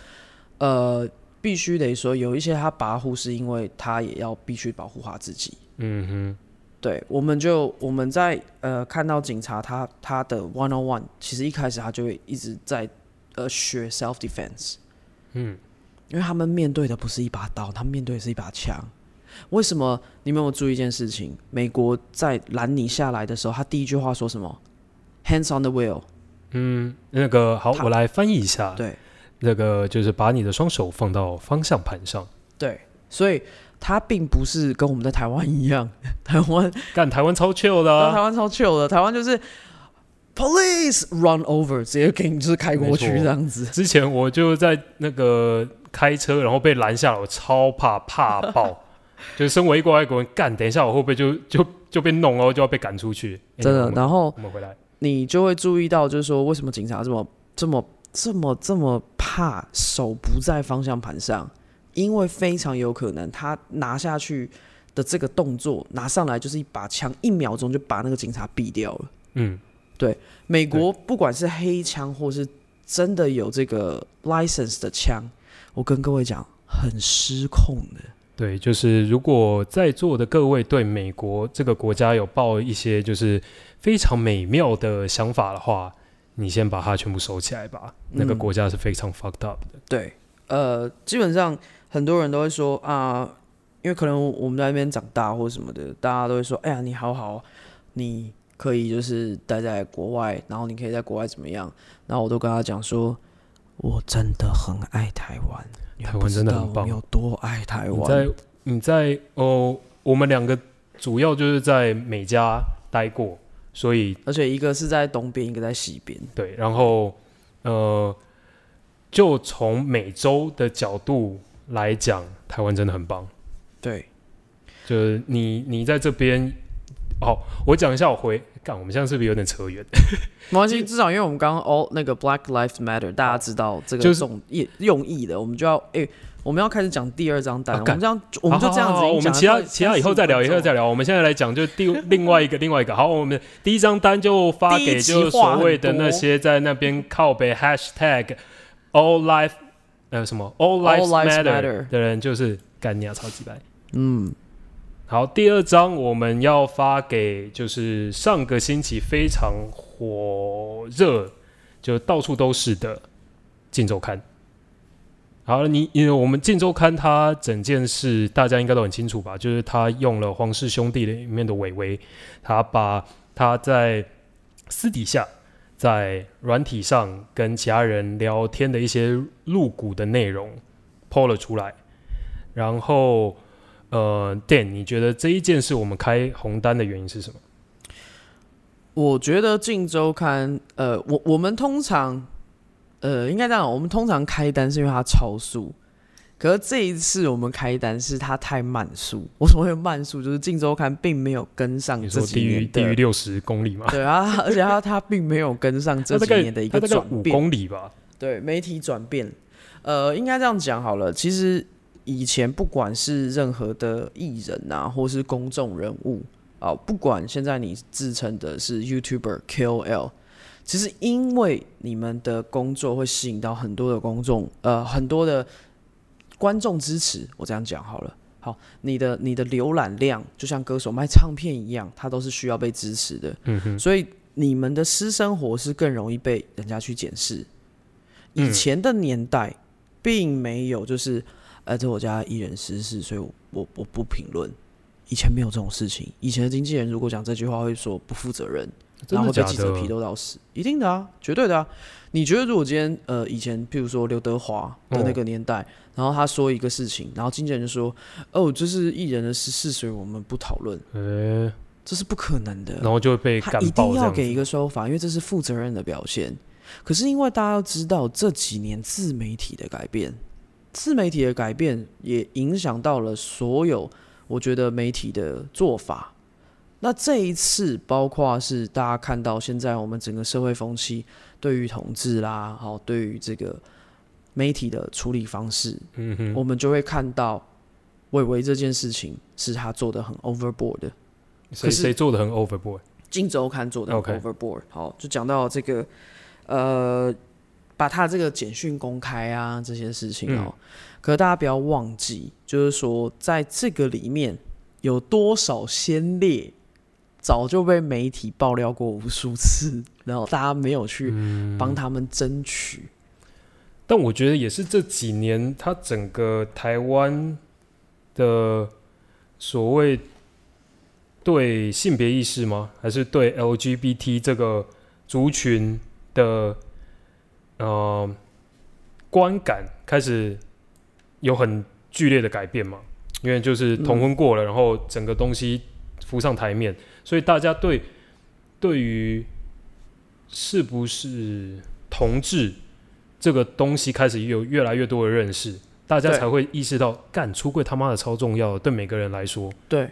[SPEAKER 2] 呃，必须得说，有一些他跋扈是因为他也要必须保护他自己。
[SPEAKER 1] 嗯
[SPEAKER 2] 对，我们就我们在呃看到警察他他的 one on one，其实一开始他就会一直在呃学 self defense，
[SPEAKER 1] 嗯，
[SPEAKER 2] 因为他们面对的不是一把刀，他们面对的是一把枪。为什么？你们有没有注意一件事情？美国在拦你下来的时候，他第一句话说什么？Hands on the wheel。
[SPEAKER 1] 嗯，那个好，我来翻译一下。
[SPEAKER 2] 对
[SPEAKER 1] 那个就是把你的双手放到方向盘上。
[SPEAKER 2] 对，所以他并不是跟我们在台湾一样，[laughs] 台湾
[SPEAKER 1] 干，台湾超 chill 的、啊，
[SPEAKER 2] 台湾超 chill 的，台湾就是 police run over，直接给你就是开过去这样子。
[SPEAKER 1] 之前我就在那个开车，然后被拦下来，我超怕怕爆。[laughs] 就是身为一个外国人，干，等一下我会不会就就就被弄哦，就要被赶出去？哎
[SPEAKER 2] 真的然后
[SPEAKER 1] 我们回来，
[SPEAKER 2] 你就会注意到，就是说为什么警察这么这么这么这么怕手不在方向盘上？因为非常有可能他拿下去的这个动作拿上来就是一把枪，一秒钟就把那个警察毙掉了。
[SPEAKER 1] 嗯，对
[SPEAKER 2] 美国不管是黑枪或是真的有这个 license 的枪，我跟各位讲，很失控的。
[SPEAKER 1] 对，就是如果在座的各位对美国这个国家有抱一些就是非常美妙的想法的话，你先把它全部收起来吧。那个
[SPEAKER 2] 嗯
[SPEAKER 1] 国家是非常 fucked up 的。
[SPEAKER 2] 对，呃，基本上很多人都会说啊，因为可能我们在那边长大或什么的，大家都会说，哎呀，你好好，你可以就是待在国外，然后你可以在国外怎么样？然后我都跟他讲说，我真的很爱台湾，
[SPEAKER 1] 台湾真的很棒
[SPEAKER 2] 有多爱台湾。
[SPEAKER 1] 你在你在哦，我们两个主要就是在美加待过，所以
[SPEAKER 2] 而且一个是在东边，一个在西边。
[SPEAKER 1] 对，然后呃，就从美洲的角度来讲，台湾真的很棒。
[SPEAKER 2] 对，
[SPEAKER 1] 就是你你在这边，哦，我讲一下我回干，我们现在是不是有点扯远？[laughs]
[SPEAKER 2] 没关系，至少因为我们刚刚 all 那个 Black Lives Matter，大家知道这个
[SPEAKER 1] 就是
[SPEAKER 2] 重意用意的，我们就要哎、我们要开始讲第二张单，
[SPEAKER 1] 啊
[SPEAKER 2] 我们这样我们就这样子
[SPEAKER 1] 我们其他其他以后再聊，以后再聊。我们现在来讲，就第另外一个另外一个。好，我们第一张单就发给就是所谓的那些在那边靠北 hashtag all life 呃什么 all lives,
[SPEAKER 2] All lives
[SPEAKER 1] matter, 的人，就是干你啊，超级白。
[SPEAKER 2] 嗯，
[SPEAKER 1] 好，第二张我们要发给就是上个星期非常火热，就到处都是的《镜周刊》。好，你因为我们《镜周刊》它整件事大家应该都很清楚吧？就是他用了皇室兄弟里面的伟伟，他把他在私底下在软体上跟其他人聊天的一些露骨的内容抛了出来，然后。呃，Dan，你觉得这一件事我们开红单的原因是什么？
[SPEAKER 2] 我觉得《镜周刊》呃，我我们通常呃应该这样，我们通常开单是因为它超速，可是这一次我们开单是它太慢速，我所谓的慢速就是《镜周刊》并没有跟上
[SPEAKER 1] 你
[SPEAKER 2] 这几年的，
[SPEAKER 1] 低于六十公里嘛？
[SPEAKER 2] 对啊，而且它它并没有跟上这几年的一个转变，
[SPEAKER 1] 公里吧？
[SPEAKER 2] 对媒体转变，呃，应该这样讲好了。其实以前不管是任何的艺人啊，或是公众人物啊、不管现在你自称的是 YouTuber、KOL，其实因为你们的工作会吸引到很多的公众，呃，很多的观众支持。我这样讲好了。好，你的你的浏览量就像歌手卖唱片一样，它都是需要被支持的。
[SPEAKER 1] 嗯哼，
[SPEAKER 2] 所以你们的私生活是更容易被人家去检视。以
[SPEAKER 1] 嗯
[SPEAKER 2] 前的年代并没有，就是，呃，这我家艺人私事，所以我我我不评论。以前没有这种事情，以前的经纪人如果讲这句话，会说不负责任，然后被记者批
[SPEAKER 1] 的？
[SPEAKER 2] 斗到死，一定的啊，绝对的啊。你觉得如果今天呃以前譬如说刘德华的那个年代，然后他说一个事情，然后经纪人就说哦这是艺人的私事，所以我们不讨论，
[SPEAKER 1] 呃，
[SPEAKER 2] 这是不可能的。
[SPEAKER 1] 然后就会被
[SPEAKER 2] 他一定要给一个说法，因为这是负责任的表现。可是因为大家要知道这几年自媒体的改变，自媒体的改变也影响到了所有我觉得媒体的做法。那这一次，包括是大家看到现在我们整个社会风气对于同志啦，好对于这个媒体的处理方式，
[SPEAKER 1] 嗯哼，
[SPEAKER 2] 我们就会看到伟伟这件事情是他做的很 overboard 的。
[SPEAKER 1] 谁
[SPEAKER 2] 可是
[SPEAKER 1] 谁做的很 overboard？
[SPEAKER 2] 金周刊做的 overboard，好，就讲到这个呃，把他这个简讯公开啊这些事情哦、
[SPEAKER 1] 嗯
[SPEAKER 2] 可是大家不要忘记，就是说在这个里面有多少先烈早就被媒体爆料过无数次，然后大家没有去
[SPEAKER 1] 嗯
[SPEAKER 2] 帮他们争取。
[SPEAKER 1] 但我觉得也是这几年，他整个台湾的所谓对性别意识吗？还是对 LGBT 这个族群的呃观感开始有很剧烈的改变嘛？因为就是同婚过了，然后整个东西浮上台面，所以大家对对于是不是同志这个东西开始有越来越多的认识，大家才会意识到，干出柜他妈的超重要，对每个人来说，
[SPEAKER 2] 对，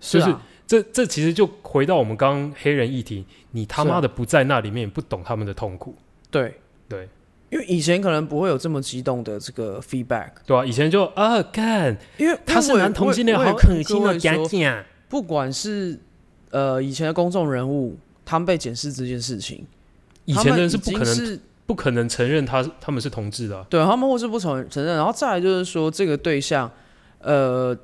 [SPEAKER 2] 是
[SPEAKER 1] 就是
[SPEAKER 2] 啊，
[SPEAKER 1] 这这其实就回到我们刚刚黑人议题，你他妈的不在那里面，也不懂他们的痛苦，
[SPEAKER 2] 对。
[SPEAKER 1] 对。
[SPEAKER 2] 因为以前可能不会有这么激动的这个 feedback，
[SPEAKER 1] 对啊、以前就啊干，
[SPEAKER 2] 因为
[SPEAKER 1] 他是男同性恋，好恶心哦，
[SPEAKER 2] 讲
[SPEAKER 1] 讲讲，
[SPEAKER 2] 不管是呃以前的公众人物，他们被检视这件事情，
[SPEAKER 1] 以前的人是不可能
[SPEAKER 2] 是
[SPEAKER 1] 不可能承认他他们是同志的啊、
[SPEAKER 2] 对他们或是不承承认，然后再来就是说这个对象，呃，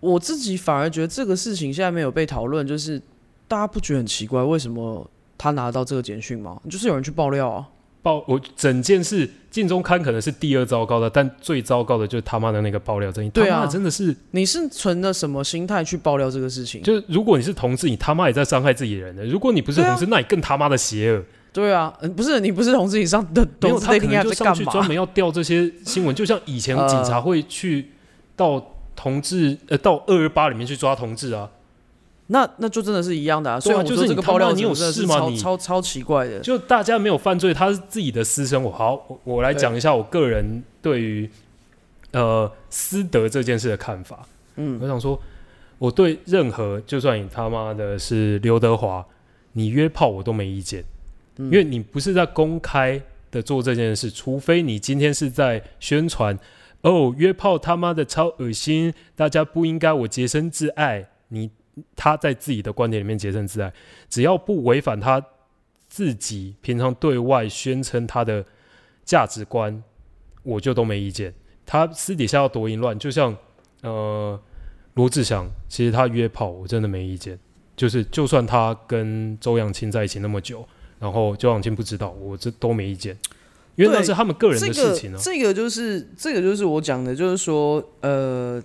[SPEAKER 2] 我自己反而觉得这个事情现在没有被讨论，就是大家不觉得很奇怪，为什么他拿到这个简讯吗？就是有人去爆料啊，
[SPEAKER 1] 爆我整件事，镜中刊可能是第二糟糕的，但最糟糕的就是他妈的那个爆料争议。
[SPEAKER 2] 对啊
[SPEAKER 1] 真的是，
[SPEAKER 2] 你是存着什么心态去爆料这个事情？
[SPEAKER 1] 就是如果你是同志，你他妈也在伤害自己人的；如果你不是同志，那你更他妈的邪恶。
[SPEAKER 2] 对啊，嗯，不是你不是同志以上的
[SPEAKER 1] 没有，他可能就？上去专门要调这些新闻，就像以前
[SPEAKER 2] 呃
[SPEAKER 1] 警察会去到同志呃到二二八里面去抓同志啊，
[SPEAKER 2] 那那就真的是一样的啊。所以我
[SPEAKER 1] 就是
[SPEAKER 2] 说这个爆料
[SPEAKER 1] 你有事吗你
[SPEAKER 2] 超超奇怪的。
[SPEAKER 1] 就大家没有犯罪，他是自己的私生活。好，我我来讲一下我个人对于呃私德这件事的看法。
[SPEAKER 2] 嗯
[SPEAKER 1] 我想说，我对任何就算你他妈的是刘德华，你约炮我都没意见，
[SPEAKER 2] 嗯
[SPEAKER 1] 因为你不是在公开的做这件事，除非你今天是在宣传哦，约炮他妈的超恶心，大家不应该我洁身自爱，你他在自己的观点里面洁身自爱，只要不违反他自己平常对外宣称他的价值观，我就都没意见。他私底下要多淫乱，就像呃罗志祥，其实他约炮我真的没意见，就是就算他跟周扬青在一起那么久，然后周扬青不知道，我这都没意见，因为那是他们个人的事情啊。
[SPEAKER 2] 这个就是这个就是我讲的，就是说，呃，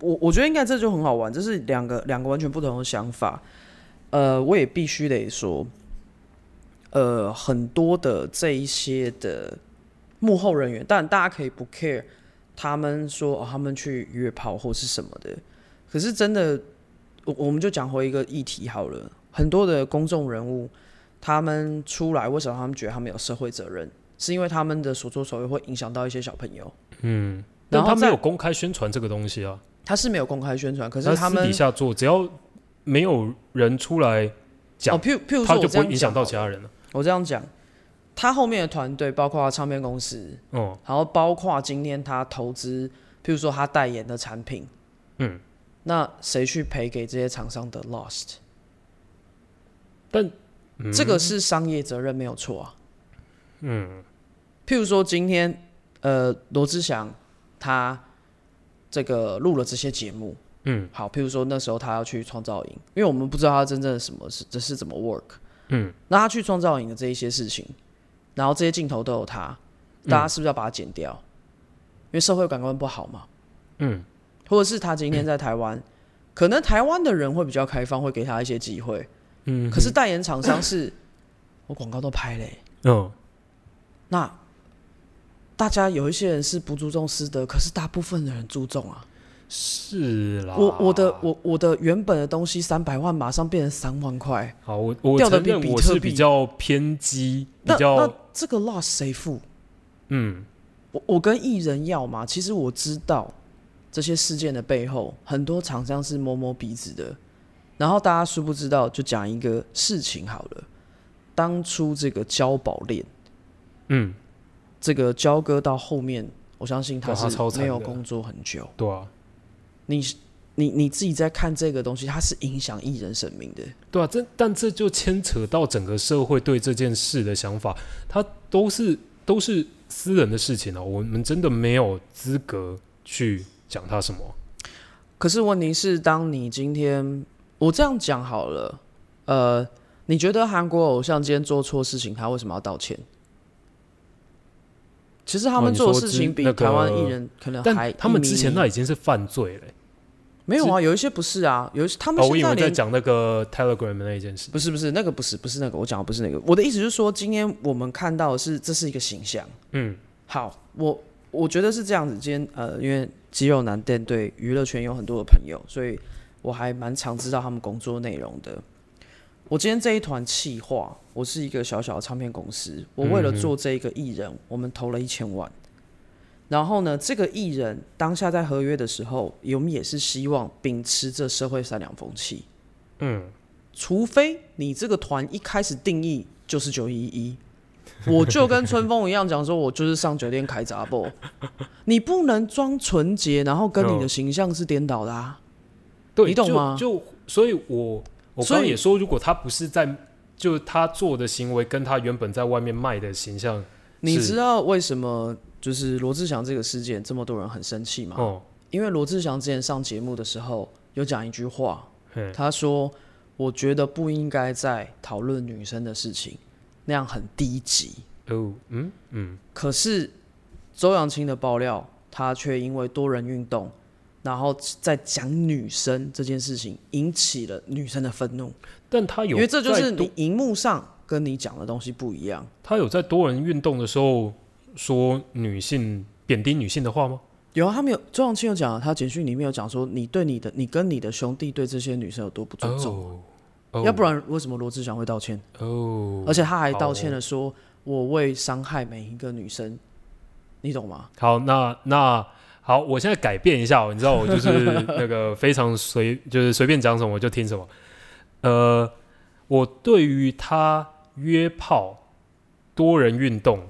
[SPEAKER 2] 我我觉得应该这就很好玩，这是两个两个完全不同的想法。呃，我也必须得说，呃，很多的这一些的幕后人员，但大家可以不 care 他们说、哦、他们去约炮或是什么的，可是真的，我我们就讲回一个议题好了，很多的公众人物。他们出来，为什么他们觉得他们有社会责任？是因为他们的所作所为会影响到一些小朋友。
[SPEAKER 1] 嗯，但
[SPEAKER 2] 然后
[SPEAKER 1] 他没有公开宣传这个东西啊，
[SPEAKER 2] 他是没有公开宣传，可是
[SPEAKER 1] 他
[SPEAKER 2] 们
[SPEAKER 1] 底下做，只要没有人出来讲
[SPEAKER 2] 哦，譬如譬如说
[SPEAKER 1] 他就不会影响到其他人了。
[SPEAKER 2] 我这样讲，他后面的团队包括唱片公司，
[SPEAKER 1] 哦，
[SPEAKER 2] 然后包括今天他投资，譬如说他代言的产品，
[SPEAKER 1] 嗯，
[SPEAKER 2] 那谁去赔给这些厂商的 lost？
[SPEAKER 1] 但、嗯
[SPEAKER 2] 这个是商业责任没有错啊。
[SPEAKER 1] 嗯
[SPEAKER 2] 譬如说今天呃罗志祥他这个录了这些节目，
[SPEAKER 1] 嗯。
[SPEAKER 2] 好，譬如说那时候他要去创造营，因为我们不知道他真正的什么是这是怎么 work，
[SPEAKER 1] 嗯。
[SPEAKER 2] 那他去创造营的这一些事情，然后这些镜头都有他，大家是不是要把它剪掉？因为社会感官不好嘛。
[SPEAKER 1] 嗯。
[SPEAKER 2] 或者是他今天在台湾，可能台湾的人会比较开放，会给他一些机会。
[SPEAKER 1] 嗯，
[SPEAKER 2] 可是代言厂商是，[clears throat] 我广告都拍嘞、
[SPEAKER 1] 嗯
[SPEAKER 2] 那大家有一些人是不注重师德，可是大部分的人注重啊。
[SPEAKER 1] 是啦，
[SPEAKER 2] 我我的我我的原本的东西三百万，马上变成三万块，
[SPEAKER 1] 好，我我承认我是比较偏激，比
[SPEAKER 2] 那
[SPEAKER 1] 较
[SPEAKER 2] 那这个 loss 谁付？
[SPEAKER 1] 嗯
[SPEAKER 2] 我我跟艺人要嘛，其实我知道这些事件的背后，很多厂商是摸摸鼻子的。然后大家殊不知道，就讲一个事情好了。当初这个交宝链，
[SPEAKER 1] 嗯，
[SPEAKER 2] 这个交割到后面，我相信他是没有工作很久。
[SPEAKER 1] 对啊，
[SPEAKER 2] 你你你自己在看这个东西，它是影响艺人生命的。
[SPEAKER 1] 对啊，这但这就牵扯到整个社会对这件事的想法，它都是都是私人的事情啊，我们真的没有资格去讲他什么。
[SPEAKER 2] 可是问题是，当你今天我这样讲好了，呃，你觉得韩国偶像今天做错事情，他为什么要道歉？其实他们做的事情比台湾艺人可能还
[SPEAKER 1] 但他们之前那
[SPEAKER 2] 那
[SPEAKER 1] 已经是犯罪了欸、
[SPEAKER 2] 没有啊，有一些不是啊，有一些他们
[SPEAKER 1] 哦，我以为在
[SPEAKER 2] 现在连
[SPEAKER 1] 讲那个 Telegram 的那一件事。
[SPEAKER 2] 不是不是那个不是不是那个，我讲的不是那个。我的意思就是说，今天我们看到的是这是一个形象。
[SPEAKER 1] 嗯
[SPEAKER 2] 好，我我觉得是这样子。今天呃，因为肌肉男店对娱乐圈有很多的朋友，所以我还蛮常知道他们工作内容的。我今天这一团企划，我是一个小小的唱片公司，我为了做这一个艺人，我们投了一千万。然后呢，这个艺人当下在合约的时候，我们也是希望秉持着社会善良风气，
[SPEAKER 1] 嗯，
[SPEAKER 2] 除非你这个团一开始定义就是九一一，我就跟春风一样讲说，我就是上酒店开闸不，你不能装纯洁，然后跟你的
[SPEAKER 1] 嗯
[SPEAKER 2] 形象是颠倒的啊。
[SPEAKER 1] 对，
[SPEAKER 2] 你懂吗
[SPEAKER 1] 就就所以我，我
[SPEAKER 2] 所以
[SPEAKER 1] 也说，如果他不是在，就是他做的行为跟他原本在外面卖的形象，
[SPEAKER 2] 你知道为什么就是罗志祥这个事件这么多人很生气吗？
[SPEAKER 1] 哦，
[SPEAKER 2] 因为罗志祥之前上节目的时候有讲一句话，他说：“我觉得不应该在讨论女生的事情，那样很低级。”
[SPEAKER 1] 哦，嗯嗯，
[SPEAKER 2] 可是周扬青的爆料，他却因为多人运动，然后在讲女生这件事情，引起了女生的愤怒，
[SPEAKER 1] 但他有
[SPEAKER 2] 因为这就是你荧幕上跟你讲的东西不一样。
[SPEAKER 1] 他有在多人运动的时候说女性贬低女性的话吗？
[SPEAKER 2] 有啊，他们有周扬青有讲啊，他简讯里面有讲说，你对你的，你跟你的兄弟对这些女生有多不尊重，要不然为什么罗志祥会道歉？
[SPEAKER 1] 哦，
[SPEAKER 2] 而且他还道歉了说，我为伤害每一个女生，你懂吗？
[SPEAKER 1] 好，那那好，我现在改变一下哦，你知道我就是 [laughs] 那个非常随，就是随便讲什么我就听什么。呃，我对于他约炮、多人运动、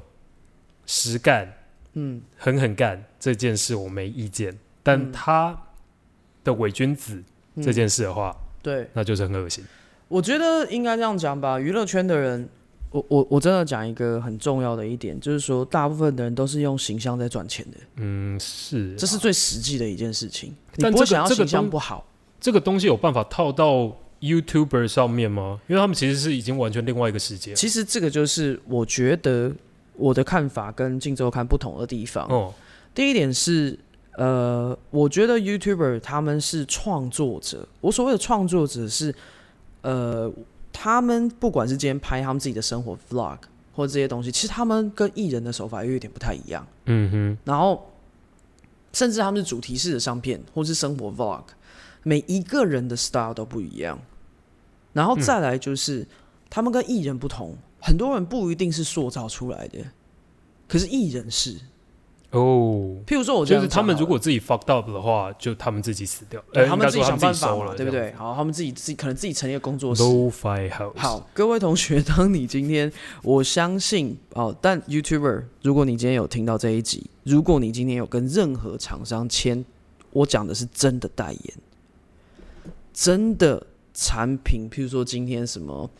[SPEAKER 1] 实干、
[SPEAKER 2] 嗯，
[SPEAKER 1] 狠狠干这件事我没意见，但
[SPEAKER 2] 嗯
[SPEAKER 1] 他的伪君子
[SPEAKER 2] 嗯
[SPEAKER 1] 这件事的话，
[SPEAKER 2] 对，
[SPEAKER 1] 那就是很恶心。
[SPEAKER 2] 我觉得应该这样讲吧，娱乐圈的人，我我我真的讲一个很重要的一点，就是说，大部分的人都是用形象在赚钱的，
[SPEAKER 1] 嗯，是啊，
[SPEAKER 2] 这是最实际的一件事情。
[SPEAKER 1] 但这个
[SPEAKER 2] 想要
[SPEAKER 1] 这个
[SPEAKER 2] 形象不好，
[SPEAKER 1] 这个东西有办法套到 YouTuber 上面吗？因为他们其实是已经完全另外一个世界。
[SPEAKER 2] 其实这个就是我觉得我的看法跟《镜周刊》不同的地方。
[SPEAKER 1] 哦，
[SPEAKER 2] 第一点是，呃，我觉得 YouTuber 他们是创作者。我所谓的创作者是，呃，他们不管是今天拍他们自己的生活 vlog 或者这些东西，其实他们跟艺人的手法又有点不太一样。
[SPEAKER 1] 嗯哼，
[SPEAKER 2] 然后，甚至他们是主题式的相片或是生活 vlog，每一个人的 style 都不一样。然后再来就是，他们跟艺人不同，很多人不一定是塑造出来的，可是艺人是。
[SPEAKER 1] 哦，
[SPEAKER 2] 譬如说我
[SPEAKER 1] 就是他们如果自己 fucked up 的话，就他们自己死掉，
[SPEAKER 2] 他们自己想办法
[SPEAKER 1] 了，
[SPEAKER 2] 对不对？好，他们自己自己可能自己成立一个工作室。好，各位同学，当你今天，我相信哦，但 YouTuber，如果你今天有听到这一集，如果你今天有跟任何厂商签，我讲的是真的代言，真的产品，譬如说今天什么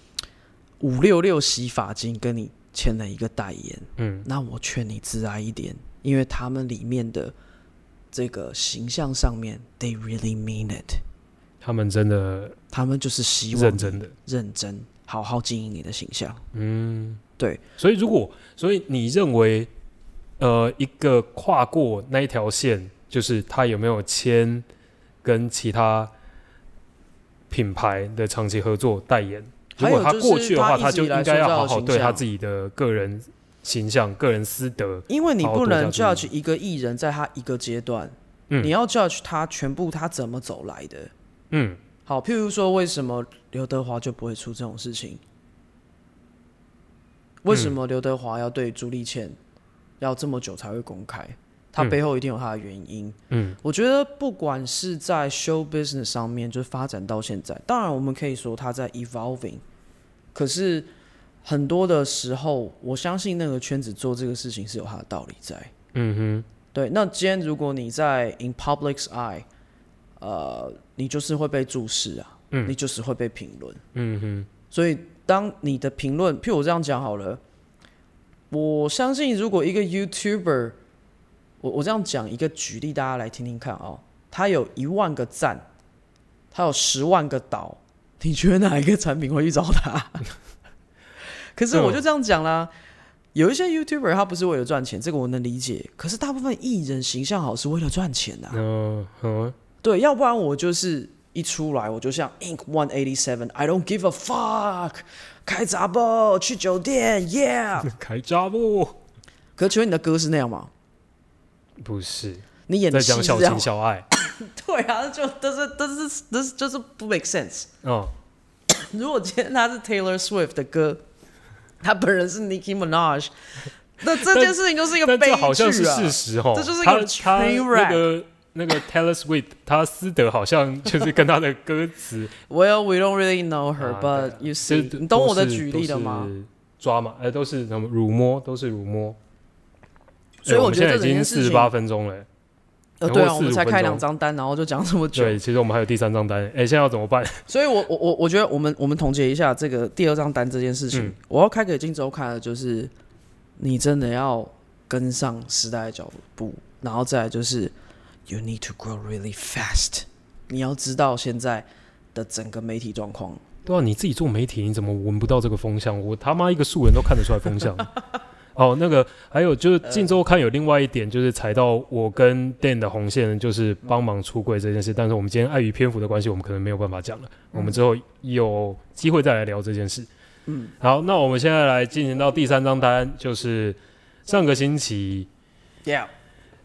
[SPEAKER 2] 五六六洗发精跟你签了一个代言，
[SPEAKER 1] 嗯，
[SPEAKER 2] 那我劝你自爱一点，因为他们里面的这个形象上面，they really mean it，
[SPEAKER 1] 他们真的
[SPEAKER 2] 他们就是希望你
[SPEAKER 1] 认真的，
[SPEAKER 2] 认真好好经营你的形象。
[SPEAKER 1] 嗯，
[SPEAKER 2] 对。
[SPEAKER 1] 所以如果，所以你认为，呃，一个跨过那一条线，就是他有没有签跟其他品牌的长期合作代言？如果他过去的话，他就应该要好好对他自己的个人形象、个人私德。
[SPEAKER 2] 因为你不能 judge 一个艺人在他一个阶段，
[SPEAKER 1] 嗯
[SPEAKER 2] 你要 judge 他全部他怎么走来的。
[SPEAKER 1] 嗯，
[SPEAKER 2] 好，譬如说，为什么刘德华就不会出这种事情？为什么刘德华要对朱丽倩要这么久才会公开？他
[SPEAKER 1] 嗯
[SPEAKER 2] 背后一定有他的原因。
[SPEAKER 1] 嗯，
[SPEAKER 2] 我觉得不管是在 show business 上面，就是发展到现在，当然我们可以说他在 evolving，可是很多的时候，我相信那个圈子做这个事情是有它的道理在。
[SPEAKER 1] 嗯哼
[SPEAKER 2] 对，那今天如果你在 in public's eye，呃，你就是会被注视啊，
[SPEAKER 1] 嗯
[SPEAKER 2] 你就是会被评论。
[SPEAKER 1] 嗯哼，
[SPEAKER 2] 所以当你的评论，譬如我这样讲好了，我相信如果一个 YouTuber，我我这样讲一个举例，大家来听听看哦，他有一万个赞，他有十万个岛，你觉得哪一个产品会去找他？可是我就这样讲啦。有一些 YouTuber 他不是为了赚钱，这个我能理解。可是大部分艺人形象好是为了赚钱的、啊，
[SPEAKER 1] 嗯嗯，
[SPEAKER 2] 对，要不然我就是一出来我就像 Ink One Eighty Seven，I don't give a fuck，开闸不去酒店，Yeah。[laughs]
[SPEAKER 1] 开闸不？
[SPEAKER 2] 可是请问你的歌是那样吗？
[SPEAKER 1] 不是，
[SPEAKER 2] 你演的戏
[SPEAKER 1] 在讲小
[SPEAKER 2] 是这样吗？
[SPEAKER 1] 情小爱。[laughs]
[SPEAKER 2] 对啊，就但是但是但是就是不 make sense。
[SPEAKER 1] 哦，
[SPEAKER 2] 如果今天他是 Taylor Swift 的歌，他本人是 Nicki Minaj，那这件事情就是一个
[SPEAKER 1] 但
[SPEAKER 2] 悲剧啊！
[SPEAKER 1] 这好像是事实哦。
[SPEAKER 2] 这就是一
[SPEAKER 1] 他
[SPEAKER 2] 个
[SPEAKER 1] 他那个那个 Taylor Swift，他私德好像就是跟他的歌词 [laughs]
[SPEAKER 2] Well, we don't really know her,
[SPEAKER 1] 啊
[SPEAKER 2] but you
[SPEAKER 1] 就
[SPEAKER 2] see，
[SPEAKER 1] 都
[SPEAKER 2] 你懂我的举例的吗？？
[SPEAKER 1] 抓嘛，哎，都是什么辱摸，都是辱摸。
[SPEAKER 2] 所以我觉得这整件事情
[SPEAKER 1] 经四十八分钟了。
[SPEAKER 2] 呃，对啊，我们才开两张单，然后就讲这么久。
[SPEAKER 1] 对，其实我们还有第三张单，哎，现在要怎么办？[laughs]
[SPEAKER 2] 所以我我我我觉得我们我们总结一下这个第二张单这件事情，
[SPEAKER 1] 嗯
[SPEAKER 2] 我要开给金周看的就是，你真的要跟上时代的脚步，然后再来就是 you need to grow really fast，你要知道现在的整个媒体状况。
[SPEAKER 1] 对啊，你自己做媒体，你怎么闻不到这个风向？我他妈一个素人都看得出来风向。[laughs] 哦，那个还有就是《镜周刊》有另外一点，就是踩到我跟 Dan 的红线，就是帮忙出柜这件事。但是我们今天碍于篇幅的关系，我们可能没有办法讲了。我们之后有机会再来聊这件事。
[SPEAKER 2] 嗯，
[SPEAKER 1] 好，那我们现在来进行到第三张单，就是上个星期
[SPEAKER 2] Yeah，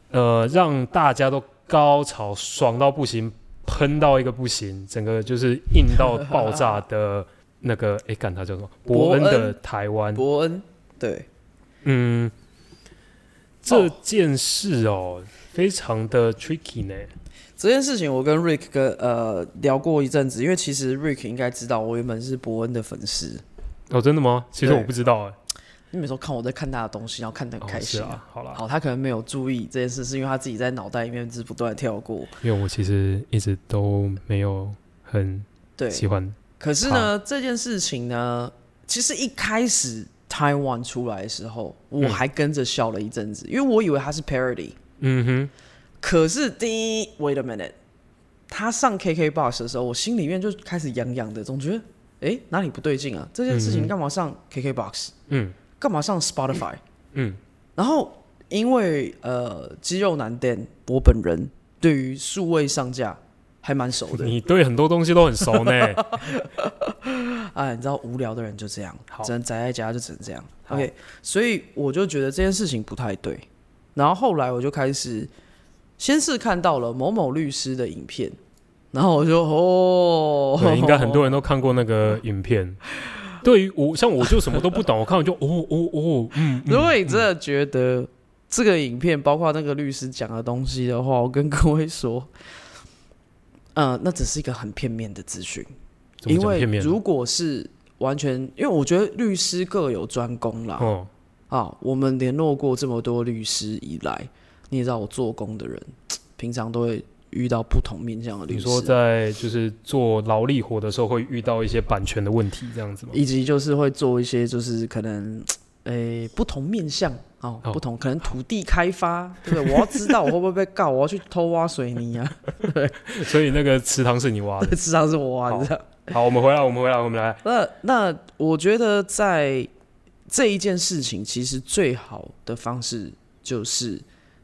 [SPEAKER 1] 呃，让大家都高潮爽到不行，喷到一个不行，整个就是硬到爆炸的那个，哎，干他叫什么？[laughs] 伯恩的台湾。
[SPEAKER 2] 伯恩，对，
[SPEAKER 1] 嗯，这件事哦，非常的 tricky 呢。
[SPEAKER 2] 这件事情我跟 Rick 跟呃聊过一阵子，因为其实 Rick 应该知道我原本是伯恩的粉丝，
[SPEAKER 1] 哦，真的吗？其实我不知道哎。
[SPEAKER 2] 你每次都看我在看他的东西，然后看得很
[SPEAKER 1] 哦
[SPEAKER 2] 开心
[SPEAKER 1] 是啊，好了，
[SPEAKER 2] 好，他可能没有注意这件事，是因为他自己在脑袋里面是不断的跳过。
[SPEAKER 1] 因为我其实一直都没有很
[SPEAKER 2] 对，
[SPEAKER 1] 喜欢。
[SPEAKER 2] 可是呢，这件事情呢，其实一开始 Taiwan 出来的时候，我
[SPEAKER 1] 嗯
[SPEAKER 2] 还跟着笑了一阵子，因为我以为他是 parody。
[SPEAKER 1] 嗯哼，
[SPEAKER 2] 可是第一，wait a minute，他上 KKBox 的时候，我心里面就开始痒痒的，总觉得哎哪里不对劲啊？这件事情
[SPEAKER 1] 嗯
[SPEAKER 2] 干嘛上 KKBox？
[SPEAKER 1] 嗯
[SPEAKER 2] 干嘛上 Spotify？
[SPEAKER 1] 嗯，
[SPEAKER 2] 然后因为呃，肌肉男 Dan 我本人对于数位上架还蛮熟的，[laughs]
[SPEAKER 1] 你对很多东西都很熟呢。[laughs]
[SPEAKER 2] 哎，你知道无聊的人就这样
[SPEAKER 1] 好，
[SPEAKER 2] 只能宅在家就只能这样。OK，所以我就觉得这件事情不太对。然后后来我就开始先是看到了某某律师的影片，然后我就哦，[laughs]
[SPEAKER 1] 对，应该很多人都看过那个影片。对于我，像我就什么都不懂，我看完就哦哦哦，嗯，嗯
[SPEAKER 2] 如果你真的觉得这个影片包括那个律师讲的东西的话，我跟各位说，呃，那只是一个很片面的资讯，因为？如果是完全，因为我觉得律师各有专攻啦。
[SPEAKER 1] 哦，
[SPEAKER 2] 啊，我们联络过这么多律师以来，你也知道我做工的人，[tsk] 平常都会遇到不同面向的律师，
[SPEAKER 1] 你说在就是做劳力活的时候会遇到一些版权的问题，这样子吗？
[SPEAKER 2] 以及就是会做一些就是可能，[tsk] 诶、不同面向哦，
[SPEAKER 1] 哦
[SPEAKER 2] 不同可能土地开发，对不对？我要知道我会不会被告，我要去偷挖水泥啊，[laughs] 对
[SPEAKER 1] 所以那个池塘是你挖的。[laughs]
[SPEAKER 2] 池塘是我挖的。
[SPEAKER 1] 好，我们回来，我们回来，我们来。
[SPEAKER 2] 那那我觉得在这一件事情，其实最好的方式就是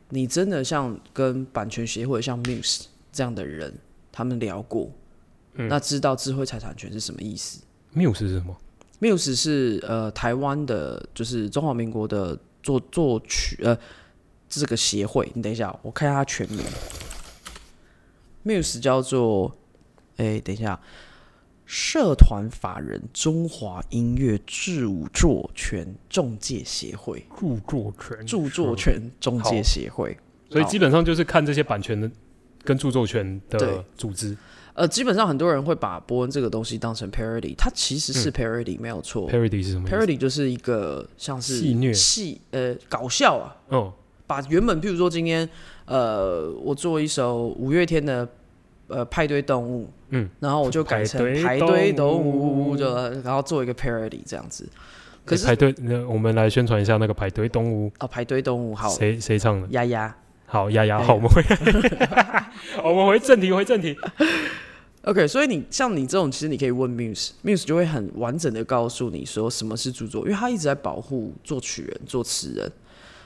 [SPEAKER 2] 你真的像跟版权协会、像 Muse 这样的人，他们聊过，
[SPEAKER 1] 嗯
[SPEAKER 2] 那知道智慧财产权是什么意思。
[SPEAKER 1] Muse 是什么
[SPEAKER 2] ？Muse 是呃台湾的，就是中华民国的作作曲呃这个协会。你等一下，我看一下它全名。Muse 叫做，哎、等一下，社团法人中华音乐著作权中介协会，
[SPEAKER 1] 著作权，
[SPEAKER 2] 著作权中介协会。
[SPEAKER 1] 所以基本上就是看这些版权的跟著作权的
[SPEAKER 2] 对。
[SPEAKER 1] 组织。
[SPEAKER 2] 呃，基本上很多人会把伯恩这个东西当成 parody，它其实是
[SPEAKER 1] 嗯。
[SPEAKER 2] parody、没有错。
[SPEAKER 1] parody 是什么
[SPEAKER 2] ？parody 就是一个像是
[SPEAKER 1] 戏虐。
[SPEAKER 2] 戏呃搞笑啊，
[SPEAKER 1] 哦，
[SPEAKER 2] 把原本譬如说今天呃我做一首五月天的呃派对动物，
[SPEAKER 1] 嗯，
[SPEAKER 2] 然后我就改成排队动
[SPEAKER 1] 物
[SPEAKER 2] 物，就然后做一个 parody 这样子。可是
[SPEAKER 1] 诶排队，那我们来宣传一下那个排队动物，
[SPEAKER 2] 哦排队动物好
[SPEAKER 1] 谁谁唱的？
[SPEAKER 2] 丫丫
[SPEAKER 1] 好，丫丫，好，我们回，[laughs] 我们回正题，回正题。
[SPEAKER 2] OK，所以你像你这种，其实你可以问 Muse，Muse 就会很完整的告诉你说什么是著作，因为他一直在保护作曲人、作词人。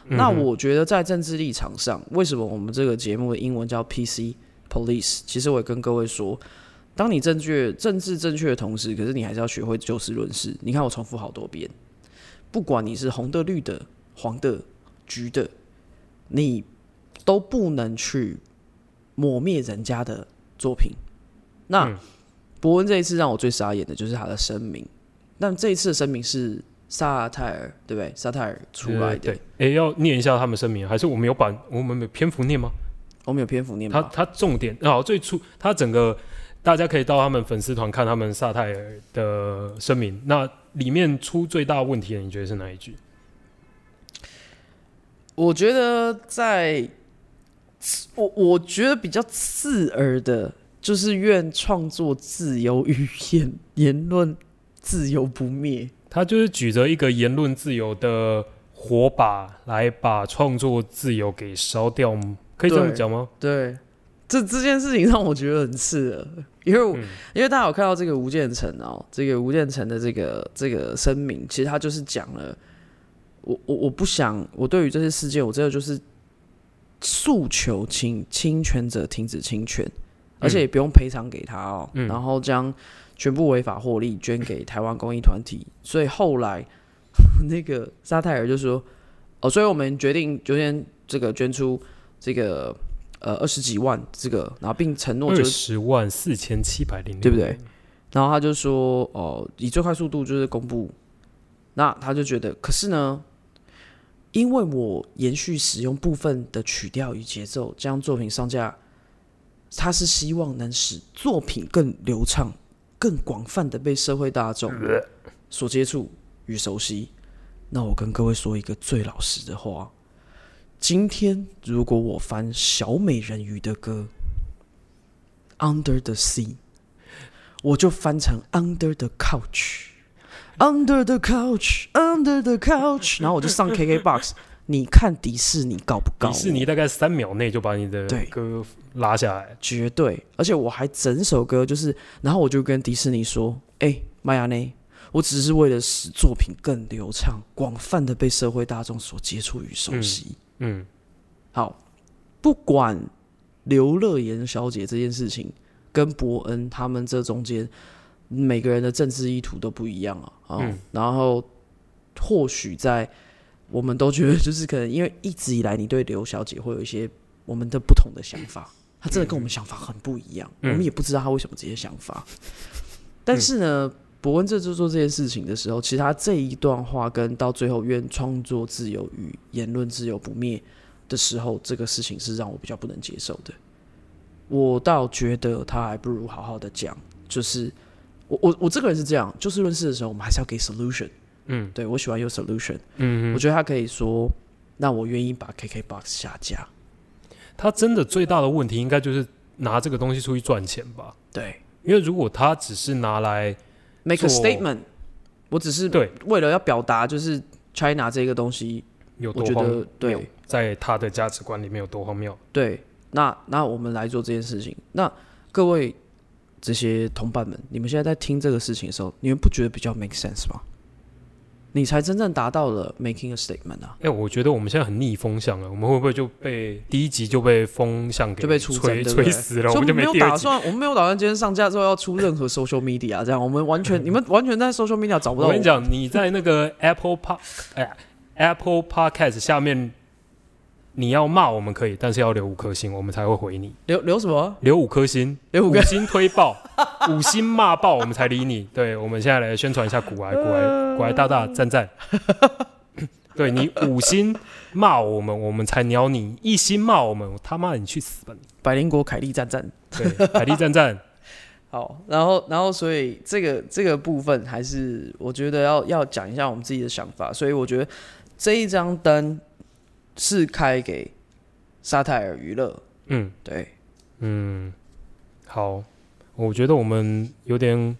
[SPEAKER 2] 那我觉得在政治立场上，为什么我们这个节目的英文叫 PC Police？其实我也跟各位说，当你正确、政治正确的同时，可是你还是要学会就事论事。你看我重复好多遍，不管你是红的、绿的、黄的、橘的，你都不能去抹灭人家的作品。那、
[SPEAKER 1] 嗯
[SPEAKER 2] 伯恩这一次让我最傻眼的就是他的声明，但这一次的声明是萨泰尔，对不对？萨泰尔出来的，
[SPEAKER 1] 对，哎，要念一下他们声明，还是我们有版，我们有篇幅念吗？
[SPEAKER 2] 我们有篇幅念吧？
[SPEAKER 1] 他他重点啊，最初他整个大家可以到他们粉丝团看他们萨泰尔的声明，那里面出最大问题的，你觉得是哪一句？
[SPEAKER 2] 我觉得在，我我觉得比较刺耳的，就是愿创作自由与言言论自由不灭。
[SPEAKER 1] 他就是举着一个言论自由的火把来把创作自由给烧掉，可以这样讲吗？
[SPEAKER 2] 对，这这件事情让我觉得很刺耳，[laughs] 因为、
[SPEAKER 1] 嗯。
[SPEAKER 2] 因为大家有看到这个吴建成哦，这个吴建成的这个这个声明，其实他就是讲了，我我我不想，我对于这些事件，我真的就是诉求侵侵权者停止侵权，而且也不用赔偿给他哦，
[SPEAKER 1] 嗯。
[SPEAKER 2] 然后将全部违法获利捐给台湾公益团体，所以后来 [laughs] 那个沙泰尔就说，哦，所以我们决定昨天这个捐出这个呃二十几万这个，然后并承诺
[SPEAKER 1] 二
[SPEAKER 2] 就是
[SPEAKER 1] 十万四千七百零六，
[SPEAKER 2] 对不对？然后他就说，哦，以最快速度就是公布。那他就觉得，可是呢，因为我延续使用部分的曲调与节奏，将作品上架，他是希望能使作品更流畅、更广泛的被社会大众所接触与熟悉。那我跟各位说一个最老实的话：今天如果我翻小美人鱼的歌《Under the Sea》。我就翻成 Under the Couch，Under the Couch，Under the Couch，[laughs] 然后我就上 KKBox，你看迪士尼搞不搞？
[SPEAKER 1] 迪士尼大概三秒内就把你的歌拉下来，
[SPEAKER 2] 绝对，而且我还整首歌就是，然后我就跟迪士尼说：“哎、麦亚内，我只是为了使作品更流畅、广泛的被社会大众所接触与熟悉。
[SPEAKER 1] 嗯，
[SPEAKER 2] 好，不管刘乐言小姐这件事情跟伯恩他们这中间每个人的政治意图都不一样啊。啊、
[SPEAKER 1] 嗯
[SPEAKER 2] 然后或许在我们都觉得，就是可能因为一直以来你对刘小姐会有一些我们的不同的想法，她真的跟我们想法很不一样，
[SPEAKER 1] 嗯
[SPEAKER 2] 我们也不知道她为什么这些想法。但是呢，伯恩这次做这件事情的时候，其实他这一段话跟到最后愿创作自由与言论自由不灭的时候，这个事情是让我比较不能接受的。我倒觉得他还不如好好的讲，就是我我我这个人是这样，就事论事的时候，我们还是要给 solution。
[SPEAKER 1] 嗯
[SPEAKER 2] 对我喜欢有 solution，、
[SPEAKER 1] 嗯
[SPEAKER 2] 我觉得他可以说，那我愿意把 KKBOX 下架。
[SPEAKER 1] 他真的最大的问题应该就是拿这个东西出去赚钱吧？
[SPEAKER 2] 对
[SPEAKER 1] 因为如果他只是拿来
[SPEAKER 2] ，make a statement，我只是
[SPEAKER 1] 对
[SPEAKER 2] 为了要表达就是 China 这个东西，
[SPEAKER 1] 有多荒谬
[SPEAKER 2] 对，
[SPEAKER 1] 在他的价值观里面有多荒谬？
[SPEAKER 2] 对，那那我们来做这件事情。那各位这些同伴们，你们现在在听这个事情的时候，你们不觉得比较 make sense 吗？你才真正达到了 making a statement 啊，
[SPEAKER 1] 哎、我觉得我们现在很逆风向了，我们会不会就被第一集就被风向给
[SPEAKER 2] 就被出，
[SPEAKER 1] 吹吹死了？我
[SPEAKER 2] 们没有
[SPEAKER 1] 们就第二集。
[SPEAKER 2] 打算，我们没有打算今天上架之后要出任何 social media，这样我们完全 [laughs] 你们完全在 social media 找不到
[SPEAKER 1] 我跟你讲，你在那个 Apple Park 哎 Apple Podcast 下面，你要骂我们可以，但是要留五颗星，我们才会回你。
[SPEAKER 2] 留留什么？
[SPEAKER 1] 留五颗星，
[SPEAKER 2] 留五
[SPEAKER 1] 颗星推爆，[laughs] 五星骂爆，我们才理你。对，我们现在来宣传一下古癌，古癌，古癌大大赞赞。[laughs] 对你五星骂我们，我们才鸟你；一星骂我们，我他妈你去死吧你！
[SPEAKER 2] 百灵国凯利赞赞。
[SPEAKER 1] 对，凯利赞赞。[laughs]
[SPEAKER 2] 好，然后然后所以这个这个部分还是我觉得要要讲一下我们自己的想法，所以我觉得这一张灯是开给沙泰尔娱乐，
[SPEAKER 1] 嗯
[SPEAKER 2] 对，
[SPEAKER 1] 嗯，好，我觉得我们有点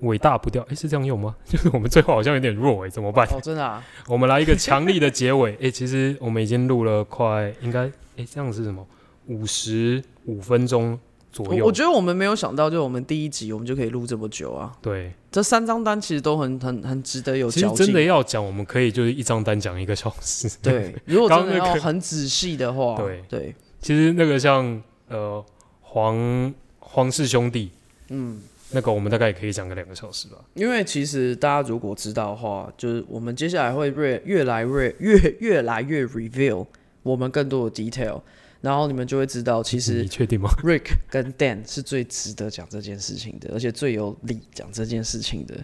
[SPEAKER 1] 伟大不掉，诶，是这样用吗？[laughs] 就是我们最后好像有点弱哎，怎么办？
[SPEAKER 2] 哦，真的啊，[laughs]
[SPEAKER 1] 我们来一个强力的结尾。诶，其实我们已经录了快，应该诶，这样是什么？五十五分钟左右。
[SPEAKER 2] 我我觉得我们没有想到，就我们第一集我们就可以录这么久啊，
[SPEAKER 1] 对，
[SPEAKER 2] 这三张单其实都很很很值得有
[SPEAKER 1] 其实，真的要讲，我们可以就是一张单讲一个小时。
[SPEAKER 2] 对，如果真的要很仔细的话，
[SPEAKER 1] 对
[SPEAKER 2] 对，
[SPEAKER 1] 其实那个像呃黄黄氏兄弟，
[SPEAKER 2] 嗯。
[SPEAKER 1] 那个我们大概也可以讲个两个小时吧。
[SPEAKER 2] 因为其实大家如果知道的话，就是我们接下来会越越来越越越来越 reveal 我们更多的 detail，然后你们就会知道，其实你
[SPEAKER 1] 确定吗
[SPEAKER 2] ？Rick 跟 Dan 是最值得讲这件事情的，而且最有理讲这件事情的。